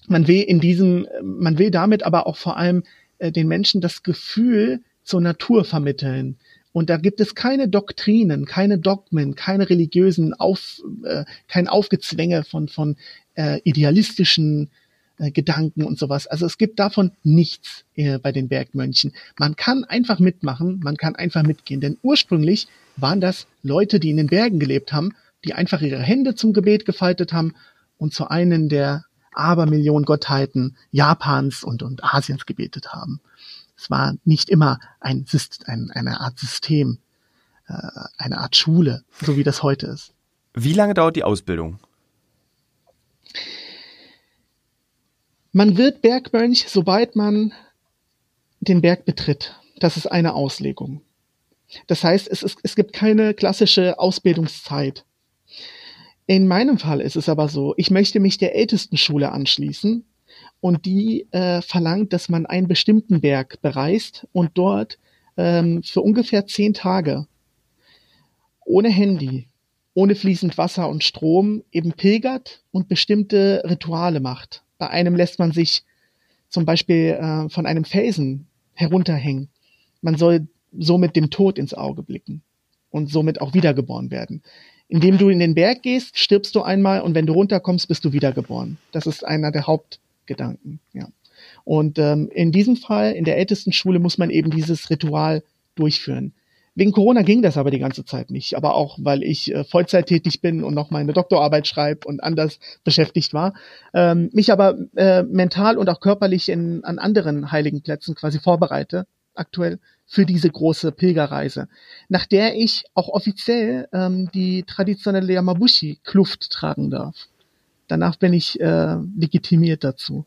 man will in diesem, man will damit aber auch vor allem äh, den Menschen das Gefühl zur Natur vermitteln. Und da gibt es keine Doktrinen, keine Dogmen, keine religiösen Auf, äh, kein Aufgezwänge von, von äh, idealistischen äh, Gedanken und sowas. Also es gibt davon nichts äh, bei den Bergmönchen. Man kann einfach mitmachen, man kann einfach mitgehen. Denn ursprünglich waren das Leute, die in den Bergen gelebt haben, die einfach ihre Hände zum Gebet gefaltet haben und zu einen der Abermillionen Gottheiten Japans und, und Asiens gebetet haben. Es war nicht immer ein, ein, eine Art System, äh, eine Art Schule, so wie das heute ist. Wie lange dauert die Ausbildung? Man wird Bergmönch, sobald man den Berg betritt. Das ist eine Auslegung. Das heißt, es, ist, es gibt keine klassische Ausbildungszeit. In meinem Fall ist es aber so, ich möchte mich der ältesten Schule anschließen und die äh, verlangt, dass man einen bestimmten Berg bereist und dort ähm, für ungefähr zehn Tage ohne Handy, ohne fließend Wasser und Strom eben pilgert und bestimmte Rituale macht. Bei einem lässt man sich zum Beispiel äh, von einem Felsen herunterhängen. Man soll somit dem Tod ins Auge blicken und somit auch wiedergeboren werden. Indem du in den Berg gehst, stirbst du einmal und wenn du runterkommst, bist du wiedergeboren. Das ist einer der Hauptgedanken. Ja. Und ähm, in diesem Fall, in der ältesten Schule, muss man eben dieses Ritual durchführen. Wegen Corona ging das aber die ganze Zeit nicht, aber auch weil ich äh, Vollzeit tätig bin und noch meine Doktorarbeit schreibe und anders beschäftigt war, ähm, mich aber äh, mental und auch körperlich in, an anderen heiligen Plätzen quasi vorbereite, aktuell für diese große Pilgerreise, nach der ich auch offiziell ähm, die traditionelle Yamabushi-Kluft tragen darf. Danach bin ich äh, legitimiert dazu.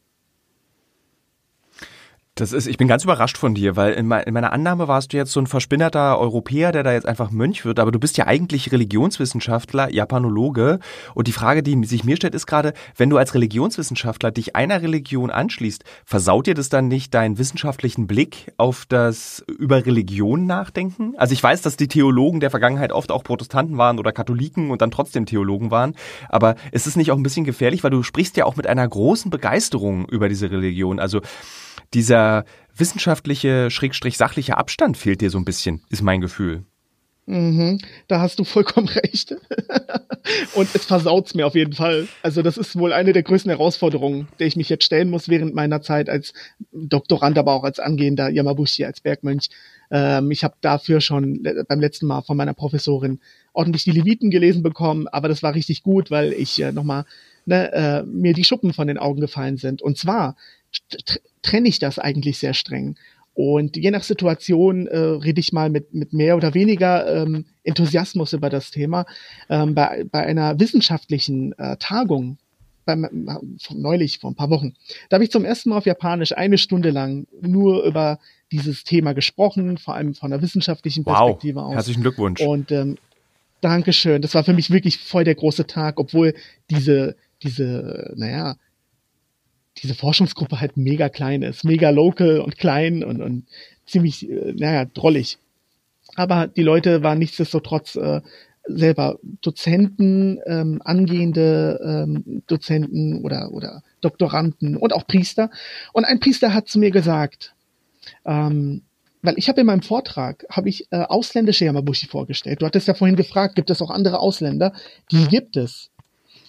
Das ist, ich bin ganz überrascht von dir, weil in, in, meiner Annahme warst du jetzt so ein verspinnerter Europäer, der da jetzt einfach Mönch wird, aber du bist ja eigentlich Religionswissenschaftler, Japanologe. Und die Frage, die sich mir stellt, ist gerade, wenn du als Religionswissenschaftler dich einer Religion anschließt, versaut dir das dann nicht deinen wissenschaftlichen Blick auf das über Religion nachdenken? Also ich weiß, dass die Theologen der Vergangenheit oft auch Protestanten waren oder Katholiken und dann trotzdem Theologen waren, aber ist es nicht auch ein bisschen gefährlich, weil du sprichst ja auch mit einer großen Begeisterung über diese Religion. Also dieser wissenschaftliche, schrägstrich sachliche Abstand fehlt dir so ein bisschen, ist mein Gefühl. Mhm, da hast du vollkommen recht. und es versaut's mir auf jeden Fall. Also das ist wohl eine der größten Herausforderungen, der ich mich jetzt stellen muss während meiner Zeit als Doktorand, aber auch als angehender Yamabushi, als Bergmönch. Ähm, ich habe dafür schon beim letzten Mal von meiner Professorin ordentlich die Leviten gelesen bekommen, aber das war richtig gut, weil ich äh, nochmal ne, äh, mir die Schuppen von den Augen gefallen sind. Und zwar trenne ich das eigentlich sehr streng. Und je nach Situation äh, rede ich mal mit, mit mehr oder weniger ähm, Enthusiasmus über das Thema. Ähm, bei, bei einer wissenschaftlichen äh, Tagung, beim, neulich, vor ein paar Wochen, da habe ich zum ersten Mal auf Japanisch eine Stunde lang nur über dieses Thema gesprochen, vor allem von einer wissenschaftlichen Perspektive wow. aus. Herzlichen Glückwunsch. Und ähm, Dankeschön. Das war für mich wirklich voll der große Tag, obwohl diese, diese, naja, diese Forschungsgruppe halt mega klein ist, mega local und klein und, und ziemlich, äh, naja, drollig. Aber die Leute waren nichtsdestotrotz äh, selber Dozenten, ähm, angehende ähm, Dozenten oder, oder Doktoranden und auch Priester. Und ein Priester hat zu mir gesagt, ähm, weil ich habe in meinem Vortrag habe ich äh, ausländische Yamabushi vorgestellt. Du hattest ja vorhin gefragt, gibt es auch andere Ausländer? Die gibt es.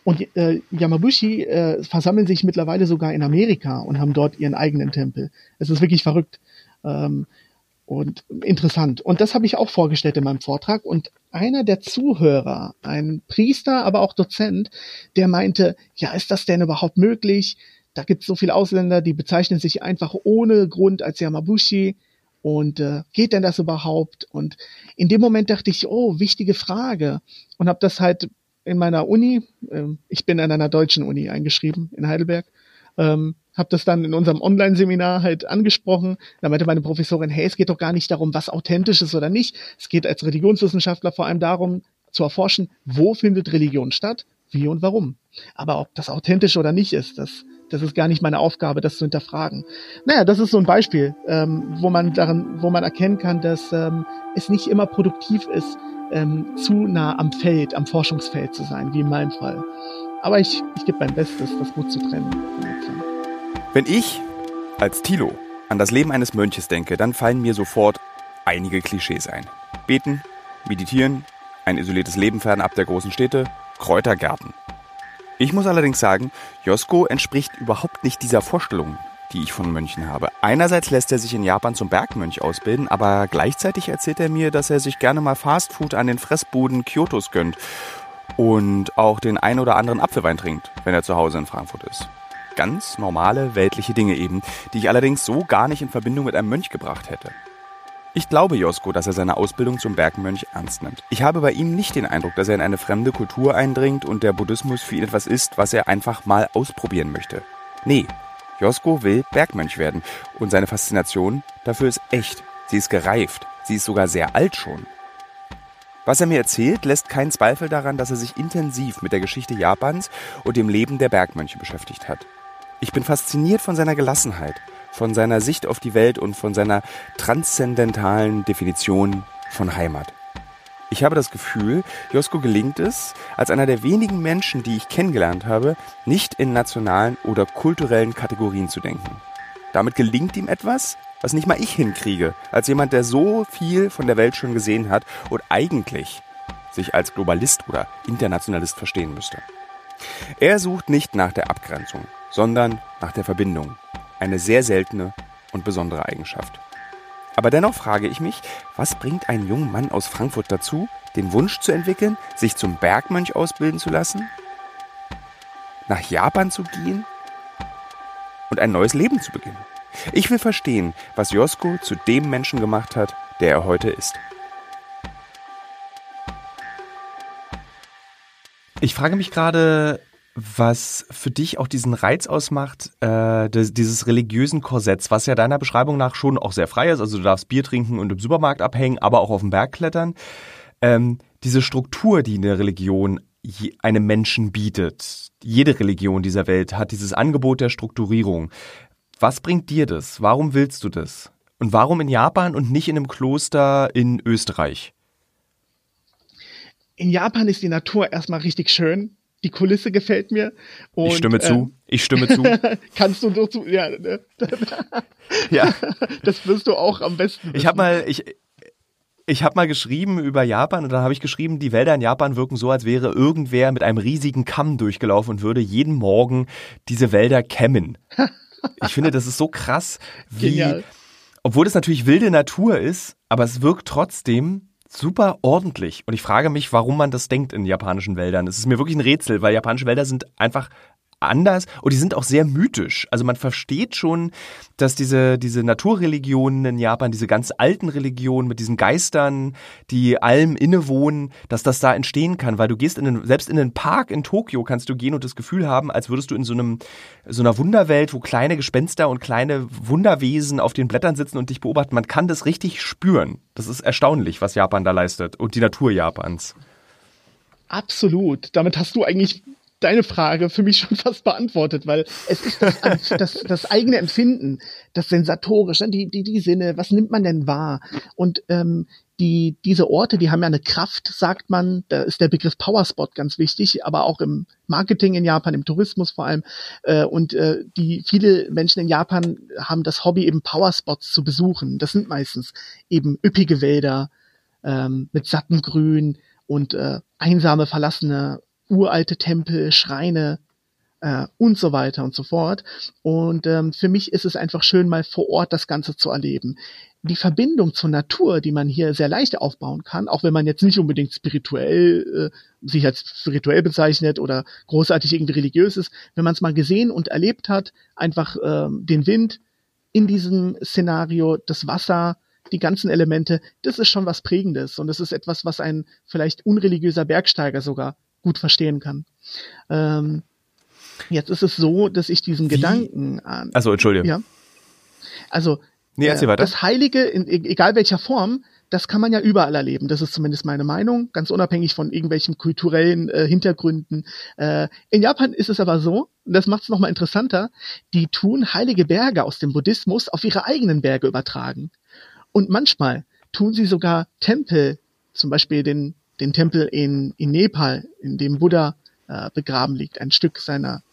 Und äh, Yamabushi äh, versammeln sich mittlerweile sogar in Amerika und haben dort ihren eigenen Tempel. Es ist wirklich verrückt ähm, und interessant. Und das habe ich auch vorgestellt in meinem Vortrag. Und einer der Zuhörer, ein Priester, aber auch Dozent, der meinte, ja, ist das denn überhaupt möglich? Da gibt es so viele Ausländer, die bezeichnen sich einfach ohne Grund als Yamabushi. Und äh, geht denn das überhaupt? Und in dem Moment dachte ich, oh, wichtige Frage. Und habe das halt in meiner Uni, ähm, ich bin an einer deutschen Uni eingeschrieben in Heidelberg, ähm, habe das dann in unserem Online-Seminar halt angesprochen. Da meinte meine Professorin, hey, es geht doch gar nicht darum, was authentisch ist oder nicht. Es geht als Religionswissenschaftler vor allem darum, zu erforschen, wo findet Religion statt, wie und warum. Aber ob das authentisch oder nicht ist, das, Das ist gar nicht meine Aufgabe, das zu hinterfragen. Naja, das ist so ein Beispiel, ähm, wo man darin, wo man erkennen kann, dass ähm, es nicht immer produktiv ist, ähm, zu nah am Feld, am Forschungsfeld zu sein, wie in meinem Fall. Aber ich, ich gebe mein Bestes, das gut zu trennen. Wenn ich als Tilo an das Leben eines Mönches denke, dann fallen mir sofort einige Klischees ein. Beten, meditieren, ein isoliertes Leben fernab der großen Städte, Kräutergärten. Ich muss allerdings sagen, Josko entspricht überhaupt nicht dieser Vorstellung, die ich von Mönchen habe. Einerseits lässt er sich in Japan zum Bergmönch ausbilden, aber gleichzeitig erzählt er mir, dass er sich gerne mal Fastfood an den Fressbuden Kyotos gönnt und auch den ein oder anderen Apfelwein trinkt, wenn er zu Hause in Frankfurt ist. Ganz normale weltliche Dinge eben, die ich allerdings so gar nicht in Verbindung mit einem Mönch gebracht hätte. Ich glaube Josko, dass er seine Ausbildung zum Bergmönch ernst nimmt. Ich habe bei ihm nicht den Eindruck, dass er in eine fremde Kultur eindringt und der Buddhismus für ihn etwas ist, was er einfach mal ausprobieren möchte. Nee, Josko will Bergmönch werden und seine Faszination dafür ist echt. Sie ist gereift. Sie ist sogar sehr alt schon. Was er mir erzählt, lässt keinen Zweifel daran, dass er sich intensiv mit der Geschichte Japans und dem Leben der Bergmönche beschäftigt hat. Ich bin fasziniert von seiner Gelassenheit, von seiner Sicht auf die Welt und von seiner transzendentalen Definition von Heimat. Ich habe das Gefühl, Josko gelingt es, als einer der wenigen Menschen, die ich kennengelernt habe, nicht in nationalen oder kulturellen Kategorien zu denken. Damit gelingt ihm etwas, was nicht mal ich hinkriege, als jemand, der so viel von der Welt schon gesehen hat und eigentlich sich als Globalist oder Internationalist verstehen müsste. Er sucht nicht nach der Abgrenzung, sondern nach der Verbindung. Eine sehr seltene und besondere Eigenschaft. Aber dennoch frage ich mich, was bringt einen jungen Mann aus Frankfurt dazu, den Wunsch zu entwickeln, sich zum Bergmönch ausbilden zu lassen, nach Japan zu gehen und ein neues Leben zu beginnen? Ich will verstehen, was Josko zu dem Menschen gemacht hat, der er heute ist. Ich frage mich gerade, was für dich auch diesen Reiz ausmacht, äh, des, dieses religiösen Korsetts, was ja deiner Beschreibung nach schon auch sehr frei ist. Also du darfst Bier trinken und im Supermarkt abhängen, aber auch auf dem Berg klettern. Ähm, diese Struktur, die eine Religion einem Menschen bietet, jede Religion dieser Welt hat dieses Angebot der Strukturierung. Was bringt dir das? Warum willst du das? Und warum in Japan und nicht in einem Kloster in Österreich? In Japan ist die Natur erstmal richtig schön die Kulisse gefällt mir. Und, ich stimme äh, zu. Ich stimme zu. kannst du so zu, ja, ne? ja. Das wirst du auch am besten. Wissen. Ich habe mal, ich, ich habe mal geschrieben über Japan und dann habe ich geschrieben, die Wälder in Japan wirken so, als wäre irgendwer mit einem riesigen Kamm durchgelaufen und würde jeden Morgen diese Wälder kämmen. Ich finde, das ist so krass, wie, Genial. obwohl es natürlich wilde Natur ist, aber es wirkt trotzdem super ordentlich. Und ich frage mich, warum man das denkt in japanischen Wäldern. Es ist mir wirklich ein Rätsel, weil japanische Wälder sind einfach anders und die sind auch sehr mythisch. Also man versteht schon, dass diese, diese Naturreligionen in Japan, diese ganz alten Religionen mit diesen Geistern, die allem innewohnen, dass das da entstehen kann, weil du gehst in den, selbst in den Park in Tokio kannst du gehen und das Gefühl haben, als würdest du in so einem, so einer Wunderwelt, wo kleine Gespenster und kleine Wunderwesen auf den Blättern sitzen und dich beobachten. Man kann das richtig spüren. Das ist erstaunlich, was Japan da leistet und die Natur Japans. Absolut. Damit hast du eigentlich deine Frage für mich schon fast beantwortet, weil es ist das, das, das eigene Empfinden, das Sensatorische, die, die, die Sinne, was nimmt man denn wahr? Und ähm, die, diese Orte, die haben ja eine Kraft, sagt man, da ist der Begriff Powerspot ganz wichtig, aber auch im Marketing in Japan, im Tourismus vor allem. Äh, und äh, die viele Menschen in Japan haben das Hobby, eben Powerspots zu besuchen. Das sind meistens eben üppige Wälder ähm, mit sattem Grün und äh, einsame, verlassene uralte Tempel, Schreine äh, und so weiter und so fort. Und ähm, für mich ist es einfach schön, mal vor Ort das Ganze zu erleben. Die Verbindung zur Natur, die man hier sehr leicht aufbauen kann, auch wenn man jetzt nicht unbedingt spirituell äh, sich als spirituell bezeichnet oder großartig irgendwie religiös ist, wenn man es mal gesehen und erlebt hat, einfach äh, den Wind in diesem Szenario, das Wasser, die ganzen Elemente, das ist schon was Prägendes und das ist etwas, was ein vielleicht unreligiöser Bergsteiger sogar gut verstehen kann. Ähm, jetzt ist es so, dass ich diesen Wie? Gedanken an. Also Entschuldigung. Ja. Also nee, äh, das Heilige, in, e-, egal welcher Form, das kann man ja überall erleben. Das ist zumindest meine Meinung, ganz unabhängig von irgendwelchen kulturellen äh, Hintergründen. Äh, in Japan ist es aber so, und das macht es nochmal interessanter, die tun heilige Berge aus dem Buddhismus auf ihre eigenen Berge übertragen. Und manchmal tun sie sogar Tempel, zum Beispiel den, den Tempel in, in Nepal, in dem Buddha äh, begraben liegt, ein Stück seiner,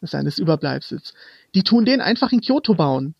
seines Überbleibsels. Die tun den einfach in Kyoto bauen.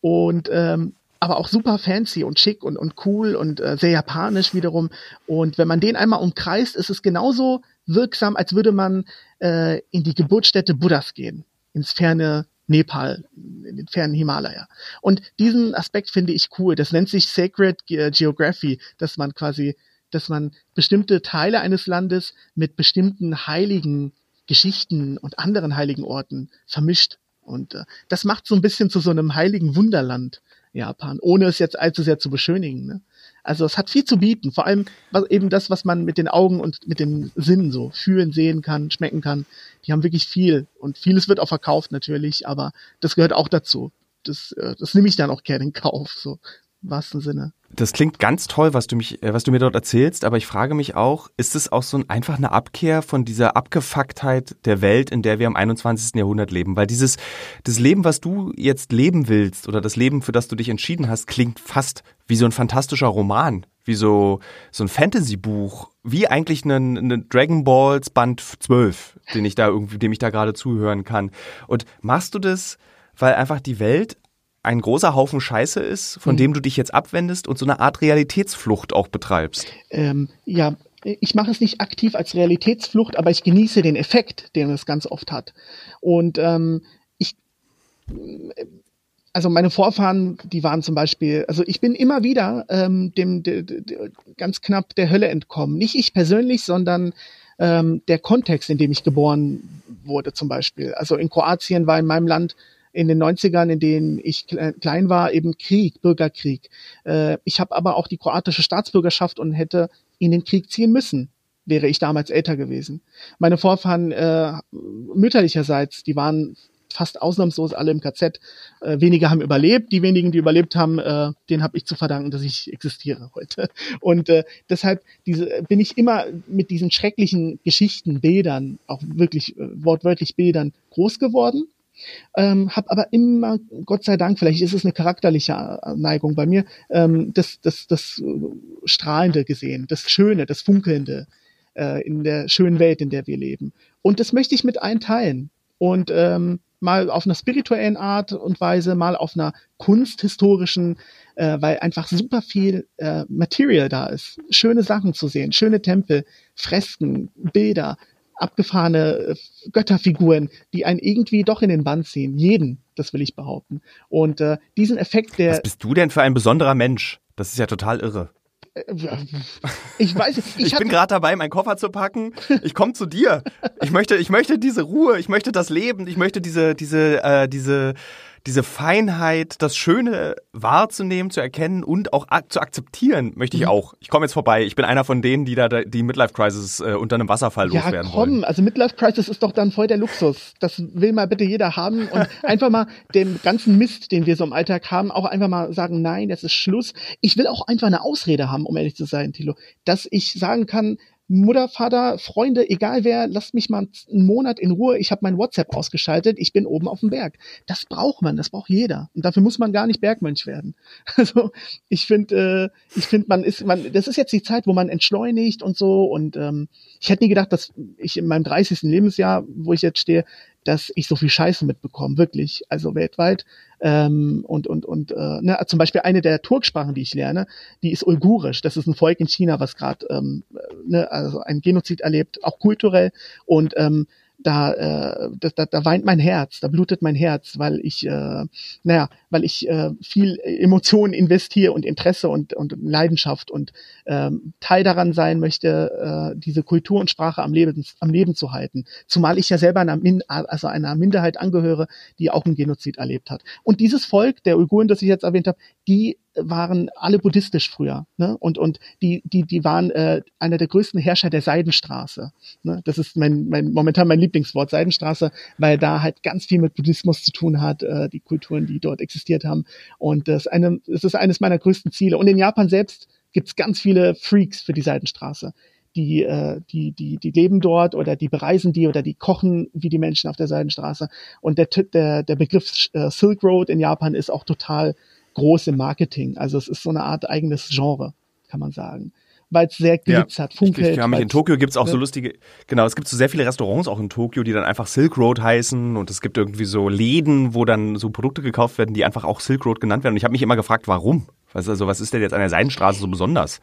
Und ähm, aber auch super fancy und schick und, und cool und äh, sehr japanisch wiederum. Und wenn man den einmal umkreist, ist es genauso wirksam, als würde man äh, in die Geburtsstätte Buddhas gehen, ins ferne Nepal, in den fernen Himalaya. Und diesen Aspekt finde ich cool. Das nennt sich Sacred Geography, dass man quasi, dass man bestimmte Teile eines Landes mit bestimmten heiligen Geschichten und anderen heiligen Orten vermischt. Und äh, das macht so ein bisschen zu so einem heiligen Wunderland. Japan, ohne es jetzt allzu sehr zu beschönigen. Ne? Also es hat viel zu bieten, vor allem was, eben das, was man mit den Augen und mit den Sinnen so fühlen, sehen kann, schmecken kann. Die haben wirklich viel und vieles wird auch verkauft natürlich, aber das gehört auch dazu. Das, äh, das nehme ich dann auch gerne in Kauf, so wahrsten Sinne. Das klingt ganz toll, was du mich, äh, was du mir dort erzählst, aber ich frage mich auch, ist es auch so ein, einfach eine Abkehr von dieser Abgefucktheit der Welt, in der wir im 21. Jahrhundert leben? Weil dieses, das Leben, was du jetzt leben willst oder das Leben, für das du dich entschieden hast, klingt fast wie so ein fantastischer Roman, wie so, so ein Fantasy-Buch, wie eigentlich ein, ein Dragon Balls Band 12, den ich da irgendwie, dem ich da gerade zuhören kann. Und machst du das, weil einfach die Welt ein großer Haufen Scheiße ist, von mhm. dem du dich jetzt abwendest und so eine Art Realitätsflucht auch betreibst. Ähm, ja, ich mache es nicht aktiv als Realitätsflucht, aber ich genieße den Effekt, den es ganz oft hat. Und ähm, ich, also meine Vorfahren, die waren zum Beispiel, also ich bin immer wieder ähm, dem, de, de, ganz knapp der Hölle entkommen. Nicht ich persönlich, sondern ähm, der Kontext, in dem ich geboren wurde zum Beispiel. Also in Kroatien war in meinem Land in den 90ern, in denen ich klein war, eben Krieg, Bürgerkrieg. Äh, ich habe aber auch die kroatische Staatsbürgerschaft und hätte in den Krieg ziehen müssen, wäre ich damals älter gewesen. Meine Vorfahren äh, mütterlicherseits, die waren fast ausnahmslos alle im KZ. Äh, wenige haben überlebt. Die wenigen, die überlebt haben, äh, den habe ich zu verdanken, dass ich existiere heute. Und äh, deshalb diese, bin ich immer mit diesen schrecklichen Geschichten, Bildern, auch wirklich äh, wortwörtlich Bildern groß geworden ähm, habe aber immer, Gott sei Dank, vielleicht ist es eine charakterliche äh, Neigung bei mir, ähm, das, das, das Strahlende gesehen, das Schöne, das Funkelnde äh, in der schönen Welt, in der wir leben. Und das möchte ich mit allen teilen. Und ähm, mal auf einer spirituellen Art und Weise, mal auf einer kunsthistorischen, äh, weil einfach super viel äh, Material da ist. Schöne Sachen zu sehen, schöne Tempel, Fresken, Bilder, abgefahrene äh, Götterfiguren, die einen irgendwie doch in den Bann ziehen. Jeden, das will ich behaupten. Und äh, diesen Effekt, der. Was bist du denn für ein besonderer Mensch? Das ist ja total irre. Äh, ich weiß, ich, ich bin gerade dabei, meinen Koffer zu packen. Ich komme zu dir. Ich möchte, ich möchte diese Ruhe, ich möchte das Leben, ich möchte diese, diese, äh, diese diese Feinheit, das Schöne wahrzunehmen, zu erkennen und auch ak zu akzeptieren, möchte ich mhm. auch. Ich komme jetzt vorbei. Ich bin einer von denen, die da die Midlife Crisis äh, unter einem Wasserfall ja, loswerden komm, wollen. Also Midlife Crisis ist doch dann voll der Luxus. Das will mal bitte jeder haben und einfach mal dem ganzen Mist, den wir so im Alltag haben, auch einfach mal sagen, nein, das ist Schluss. Ich will auch einfach eine Ausrede haben, um ehrlich zu sein, Tilo, dass ich sagen kann, Mutter, Vater, Freunde, egal wer, lasst mich mal einen Monat in Ruhe. Ich habe mein WhatsApp ausgeschaltet. Ich bin oben auf dem Berg. Das braucht man, das braucht jeder. Und dafür muss man gar nicht Bergmönch werden. Also ich finde, äh, ich finde, man ist, man, das ist jetzt die Zeit, wo man entschleunigt und so. Und ähm, ich hätte nie gedacht, dass ich in meinem 30. Lebensjahr, wo ich jetzt stehe, dass ich so viel Scheiße mitbekomme, wirklich, also weltweit. Ähm, und und und äh, ne, zum Beispiel eine der Turksprachen, die ich lerne, die ist Uigurisch. Das ist ein Volk in China, was gerade ähm, ne, also ein Genozid erlebt, auch kulturell. Und ähm, da, äh, da, da weint mein Herz, da blutet mein Herz, weil ich, äh, naja, weil ich äh, viel Emotionen investiere und Interesse und, und Leidenschaft und ähm, Teil daran sein möchte, äh, diese Kultur und Sprache am Leben, am Leben zu halten. Zumal ich ja selber einer, Min also einer Minderheit angehöre, die auch einen Genozid erlebt hat. Und dieses Volk der Uiguren, das ich jetzt erwähnt habe, die waren alle buddhistisch früher. Ne? Und, und die, die, die waren äh, einer der größten Herrscher der Seidenstraße. Ne? Das ist mein, mein, momentan mein Lieblingswort, Seidenstraße, weil da halt ganz viel mit Buddhismus zu tun hat, äh, die Kulturen, die dort existiert haben. Und das, eine, das ist eines meiner größten Ziele. Und in Japan selbst gibt's ganz viele Freaks für die Seidenstraße. Die, äh, die, die, die leben dort oder die bereisen die oder die kochen wie die Menschen auf der Seidenstraße. Und der, der, der Begriff äh, Silk Road in Japan ist auch total groß im Marketing. Also es ist so eine Art eigenes Genre, kann man sagen weil es sehr Glitz ja, hat, funkelt. Ich, ich mich, in Tokio gibt's auch ne? so lustige, genau, es gibt so sehr viele Restaurants auch in Tokio, die dann einfach Silk Road heißen und es gibt irgendwie so Läden, wo dann so Produkte gekauft werden, die einfach auch Silk Road genannt werden. Und ich habe mich immer gefragt, warum? Was, also, was ist denn jetzt an der Seidenstraße so besonders?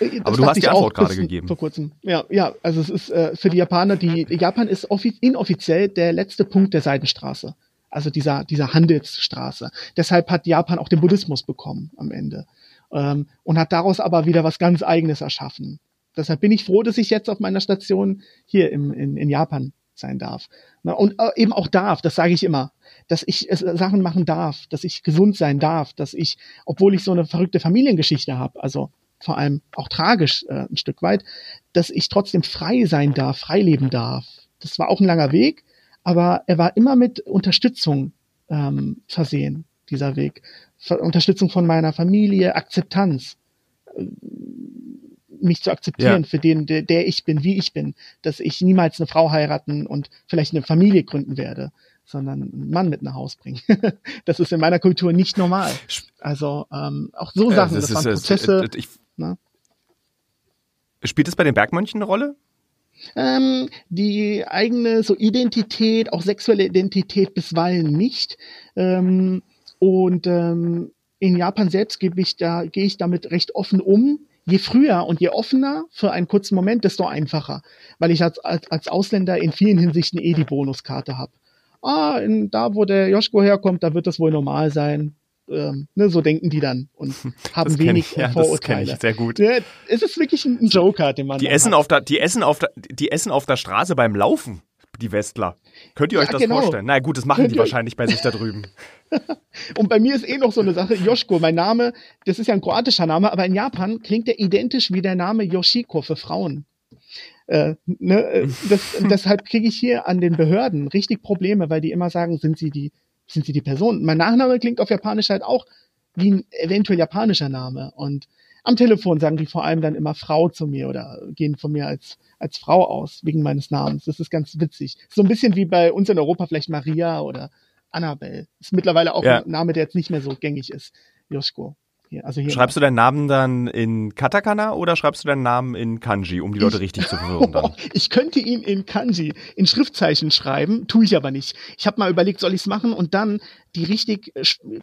Äh, das Aber du hast die Antwort gerade gegeben. Vor kurzem. Ja, ja, also es ist äh, für die Japaner, die Japan ist inoffiziell der letzte Punkt der Seidenstraße. Also dieser, dieser Handelsstraße. Deshalb hat Japan auch den Buddhismus bekommen am Ende ähm, und hat daraus aber wieder was ganz Eigenes erschaffen. Deshalb bin ich froh, dass ich jetzt auf meiner Station hier im, in, in Japan sein darf. Na, und äh, eben auch darf, das sage ich immer, dass ich äh, Sachen machen darf, dass ich gesund sein darf, dass ich, obwohl ich so eine verrückte Familiengeschichte habe, also vor allem auch tragisch äh, ein Stück weit, dass ich trotzdem frei sein darf, frei leben darf. Das war auch ein langer Weg, aber er war immer mit Unterstützung ähm, versehen, dieser Weg. Unterstützung von meiner Familie, Akzeptanz, äh, mich zu akzeptieren ja. für den, der, der, ich bin, wie ich bin, dass ich niemals eine Frau heiraten und vielleicht eine Familie gründen werde, sondern einen Mann mit nach Haus bringen. das ist in meiner Kultur nicht normal. Also ähm, auch so Sachen, das, das waren Prozesse. Äh, ich, ne? Spielt es bei den Bergmönchen eine Rolle? Ähm, die eigene so Identität, auch sexuelle Identität bisweilen nicht. Ähm, und ähm, in Japan selbst gebe ich da, gehe ich damit recht offen um. Je früher und je offener für einen kurzen Moment, desto einfacher. Weil ich als, als, als Ausländer in vielen Hinsichten eh die Bonuskarte habe. Ah, in, da wo der Joschko herkommt, da wird das wohl normal sein. Ähm, ne, so denken die dann und haben wenig ich, ja, Vorurteile. Das ich sehr gut. Ja, es ist wirklich ein Joker, den man. Die essen hat. auf der, die essen auf der, die essen auf der Straße beim Laufen die Westler. Könnt ihr euch ja, das genau. vorstellen? Na gut, das machen Könnt die wahrscheinlich bei sich da drüben. Und bei mir ist eh noch so eine Sache, Joschko, mein Name, das ist ja ein kroatischer Name, aber in Japan klingt der identisch wie der Name Yoshiko für Frauen. Äh, ne, äh, das, deshalb kriege ich hier an den Behörden richtig Probleme, weil die immer sagen, sind sie die, sind sie die Person? Mein Nachname klingt auf Japanisch halt auch wie ein eventuell japanischer Name. Und am Telefon sagen die vor allem dann immer Frau zu mir oder gehen von mir als als Frau aus, wegen meines Namens. Das ist ganz witzig. So ein bisschen wie bei uns in Europa vielleicht Maria oder Annabelle. Ist mittlerweile auch ja. ein Name, der jetzt nicht mehr so gängig ist. Joschko. Hier, also hier schreibst du deinen Namen dann in Katakana oder schreibst du deinen Namen in Kanji, um die Leute ich, richtig zu verwirren dann? ich könnte ihn in Kanji, in Schriftzeichen schreiben, tue ich aber nicht. Ich habe mal überlegt, soll ich es machen und dann die richtig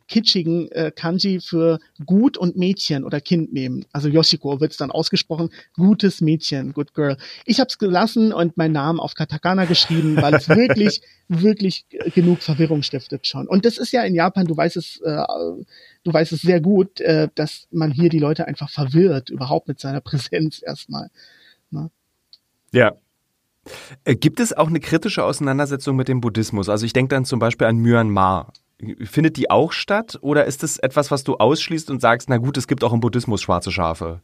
kitschigen äh, Kanji für gut und Mädchen oder Kind nehmen. Also Yoshiko wird es dann ausgesprochen, gutes Mädchen, good girl. Ich habe es gelassen und meinen Namen auf Katakana geschrieben, weil es wirklich, wirklich genug Verwirrung stiftet schon. Und das ist ja in Japan, du weißt es, äh, du weißt es sehr gut, äh, dass man hier die Leute einfach verwirrt, überhaupt mit seiner Präsenz erstmal. Ne? Ja, äh, Gibt es auch eine kritische Auseinandersetzung mit dem Buddhismus? Also ich denke dann zum Beispiel an Myanmar. Findet die auch statt oder ist es etwas, was du ausschließt und sagst, na gut, es gibt auch im Buddhismus schwarze Schafe?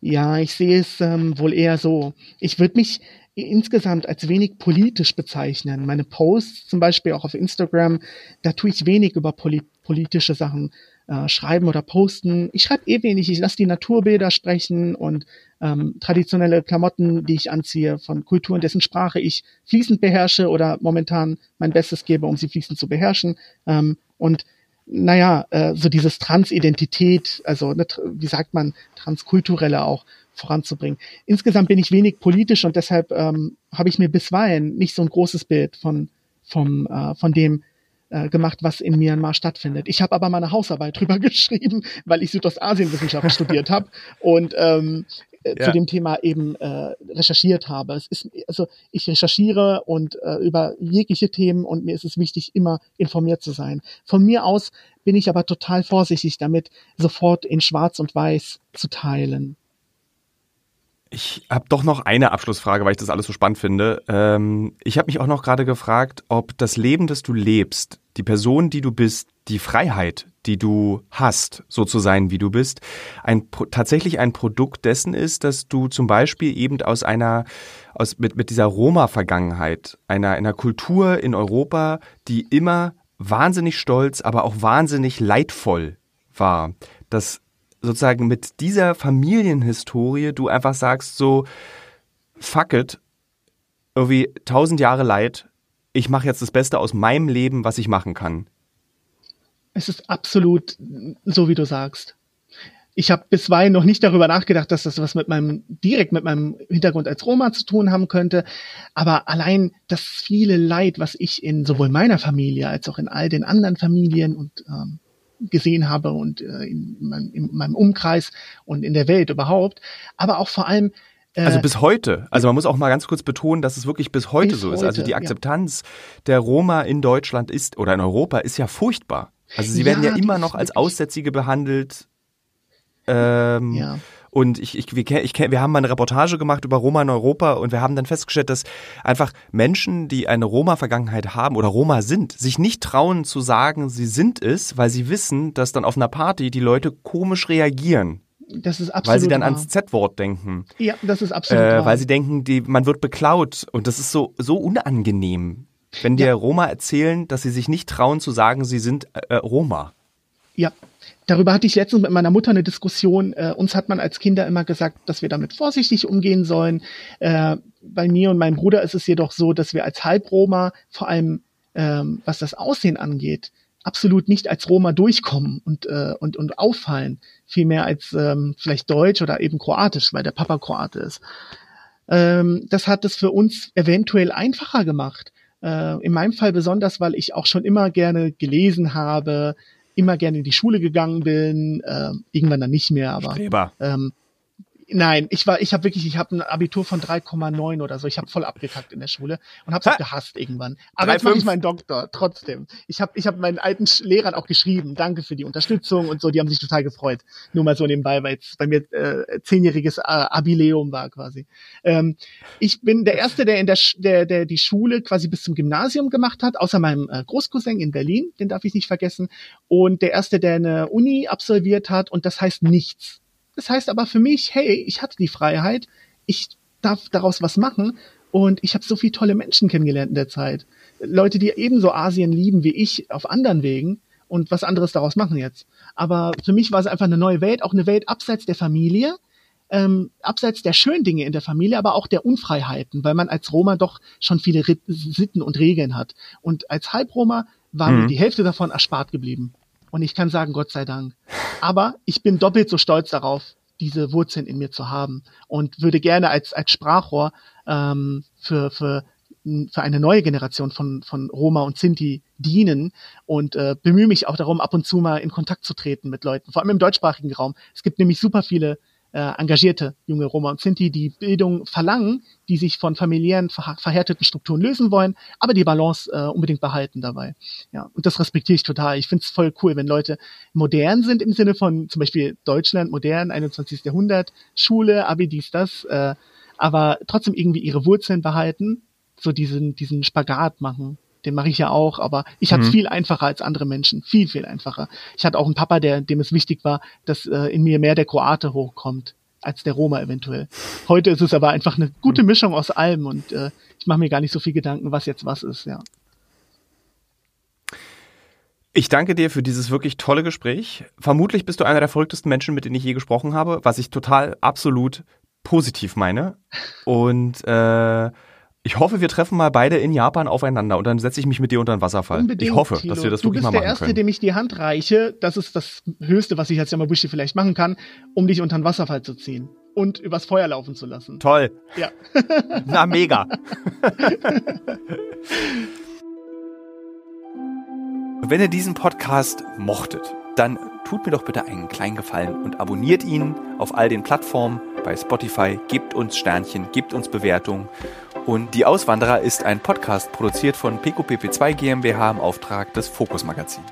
Ja, ich sehe es ähm, wohl eher so. Ich würde mich insgesamt als wenig politisch bezeichnen. Meine Posts zum Beispiel auch auf Instagram, da tue ich wenig über polit politische Sachen äh, schreiben oder posten. Ich schreibe eh wenig, ich lasse die Naturbilder sprechen und ähm, traditionelle Klamotten, die ich anziehe, von Kulturen, dessen Sprache ich fließend beherrsche oder momentan mein Bestes gebe, um sie fließend zu beherrschen. Ähm, und naja, äh, so dieses Transidentität, also ne, wie sagt man, transkulturelle auch voranzubringen. Insgesamt bin ich wenig politisch und deshalb ähm, habe ich mir bisweilen nicht so ein großes Bild von, vom, äh, von dem äh, gemacht, was in Myanmar stattfindet. Ich habe aber meine Hausarbeit drüber geschrieben, weil ich Südostasienwissenschaft studiert habe und ähm, äh, ja. zu dem Thema eben äh, recherchiert habe. Es ist also ich recherchiere und äh, über jegliche Themen und mir ist es wichtig, immer informiert zu sein. Von mir aus bin ich aber total vorsichtig damit, sofort in Schwarz und Weiß zu teilen. Ich habe doch noch eine Abschlussfrage, weil ich das alles so spannend finde. Ähm, ich habe mich auch noch gerade gefragt, ob das Leben, das du lebst, die Person, die du bist, die Freiheit, die du hast, so zu sein, wie du bist, ein, tatsächlich ein Produkt dessen ist, dass du zum Beispiel eben aus einer, aus, mit, mit dieser Roma-Vergangenheit, einer, einer Kultur in Europa, die immer wahnsinnig stolz, aber auch wahnsinnig leidvoll war, dass sozusagen mit dieser Familienhistorie du einfach sagst so, fuck it, irgendwie tausend Jahre Leid, ich mache jetzt das Beste aus meinem Leben, was ich machen kann. Es ist absolut so, wie du sagst. Ich habe bisweilen noch nicht darüber nachgedacht, dass das was mit meinem direkt mit meinem Hintergrund als Roma zu tun haben könnte. Aber allein das viele Leid, was ich in sowohl meiner Familie als auch in all den anderen Familien und ähm, gesehen habe und äh, in, mein, in meinem Umkreis und in der Welt überhaupt, aber auch vor allem äh, also bis heute. Also man muss auch mal ganz kurz betonen, dass es wirklich bis heute bis so ist. Also die Akzeptanz ja. der Roma in Deutschland ist oder in Europa ist ja furchtbar. Also sie werden ja, ja immer noch als Aussätzige behandelt. Ähm, ja. Und ich, ich, wir, ich, wir haben mal eine Reportage gemacht über Roma in Europa und wir haben dann festgestellt, dass einfach Menschen, die eine Roma-Vergangenheit haben oder Roma sind, sich nicht trauen zu sagen, sie sind es, weil sie wissen, dass dann auf einer Party die Leute komisch reagieren. Das ist absolut Weil sie dann wahr. ans Z-Wort denken. Ja, das ist absolut äh, Weil sie denken, die, man wird beklaut und das ist so, so unangenehm. Wenn dir ja. Roma erzählen, dass sie sich nicht trauen zu sagen, sie sind äh, Roma. Ja, darüber hatte ich letztens mit meiner Mutter eine Diskussion. Äh, uns hat man als Kinder immer gesagt, dass wir damit vorsichtig umgehen sollen. Äh, bei mir und meinem Bruder ist es jedoch so, dass wir als Halbroma vor allem, ähm, was das Aussehen angeht, absolut nicht als Roma durchkommen und, äh, und, und auffallen, vielmehr als ähm, vielleicht Deutsch oder eben Kroatisch, weil der Papa Kroate ist. Ähm, das hat es für uns eventuell einfacher gemacht. Äh, in meinem Fall besonders, weil ich auch schon immer gerne gelesen habe, immer gerne in die Schule gegangen bin, äh, irgendwann dann nicht mehr, aber Streber. ähm, Nein, ich war, ich habe wirklich, ich habe ein Abitur von 3,9 oder so. Ich habe voll abgekackt in der Schule und habe es gehasst irgendwann. Aber 3, jetzt mache ich meinen Doktor trotzdem. Ich habe, ich habe meinen alten Lehrern auch geschrieben. Danke für die Unterstützung und so. Die haben sich total gefreut. Nur mal so nebenbei, weil jetzt bei mir äh, zehnjähriges äh, Abileum war quasi. Ähm, ich bin der erste, der in der, der, der die Schule quasi bis zum Gymnasium gemacht hat, außer meinem äh, Großcousin in Berlin. Den darf ich nicht vergessen. Und der erste, der eine Uni absolviert hat. Und das heißt nichts das heißt aber für mich, hey, ich hatte die Freiheit, ich darf daraus was machen und ich habe so viele tolle Menschen kennengelernt in der Zeit. Leute, die ebenso Asien lieben wie ich auf anderen Wegen und was anderes daraus machen jetzt. Aber für mich war es einfach eine neue Welt, auch eine Welt abseits der Familie, ähm, abseits der schönen Dinge in der Familie, aber auch der Unfreiheiten, weil man als Roma doch schon viele Sitten und Regeln hat. Und als Halbroma war mhm. mir die Hälfte davon erspart geblieben. Und ich kann sagen, Gott sei Dank. Aber ich bin doppelt so stolz darauf, diese Wurzeln in mir zu haben und würde gerne als, als Sprachrohr ähm, für, für, für eine neue Generation von, von Roma und Sinti dienen und äh, bemühe mich auch darum, ab und zu mal in Kontakt zu treten mit Leuten, vor allem im deutschsprachigen Raum. Es gibt nämlich super viele äh, engagierte junge Roma und Sinti, die Bildung verlangen, die sich von familiären ver verhärteten Strukturen lösen wollen, aber die Balance äh, unbedingt behalten dabei. Ja, und das respektiere ich total. Ich finde es voll cool, wenn Leute modern sind im Sinne von zum Beispiel Deutschland, modern, 21. Jahrhundert, Schule, Abi, dies, das, äh, aber trotzdem irgendwie ihre Wurzeln behalten, so diesen, diesen Spagat machen den mache ich ja auch, aber ich hatte es mhm. viel einfacher als andere Menschen, viel, viel einfacher. Ich hatte auch einen Papa, der, dem es wichtig war, dass äh, in mir mehr der Kroate hochkommt als der Roma eventuell. Heute ist es aber einfach eine gute Mischung aus allem und äh, ich mache mir gar nicht so viel Gedanken, was jetzt was ist, ja. Ich danke dir für dieses wirklich tolle Gespräch. Vermutlich bist du einer der verrücktesten Menschen, mit denen ich je gesprochen habe, was ich total absolut positiv meine. Und äh, ich hoffe, wir treffen mal beide in Japan aufeinander und dann setze ich mich mit dir unter den Wasserfall. Unbedingt, ich hoffe, Thilo. dass wir das wirklich mal machen können. Du bist der Erste, dem ich die Hand reiche. Das ist das Höchste, was ich als Yamabushi vielleicht machen kann, um dich unter den Wasserfall zu ziehen und übers Feuer laufen zu lassen. Toll. Ja. Na, mega. Wenn ihr diesen Podcast mochtet, dann tut mir doch bitte einen kleinen Gefallen und abonniert ihn auf all den Plattformen bei Spotify, gebt uns Sternchen, gebt uns Bewertungen und Die Auswanderer ist ein Podcast produziert von PQPP2 GmbH im Auftrag des Fokus Magazin.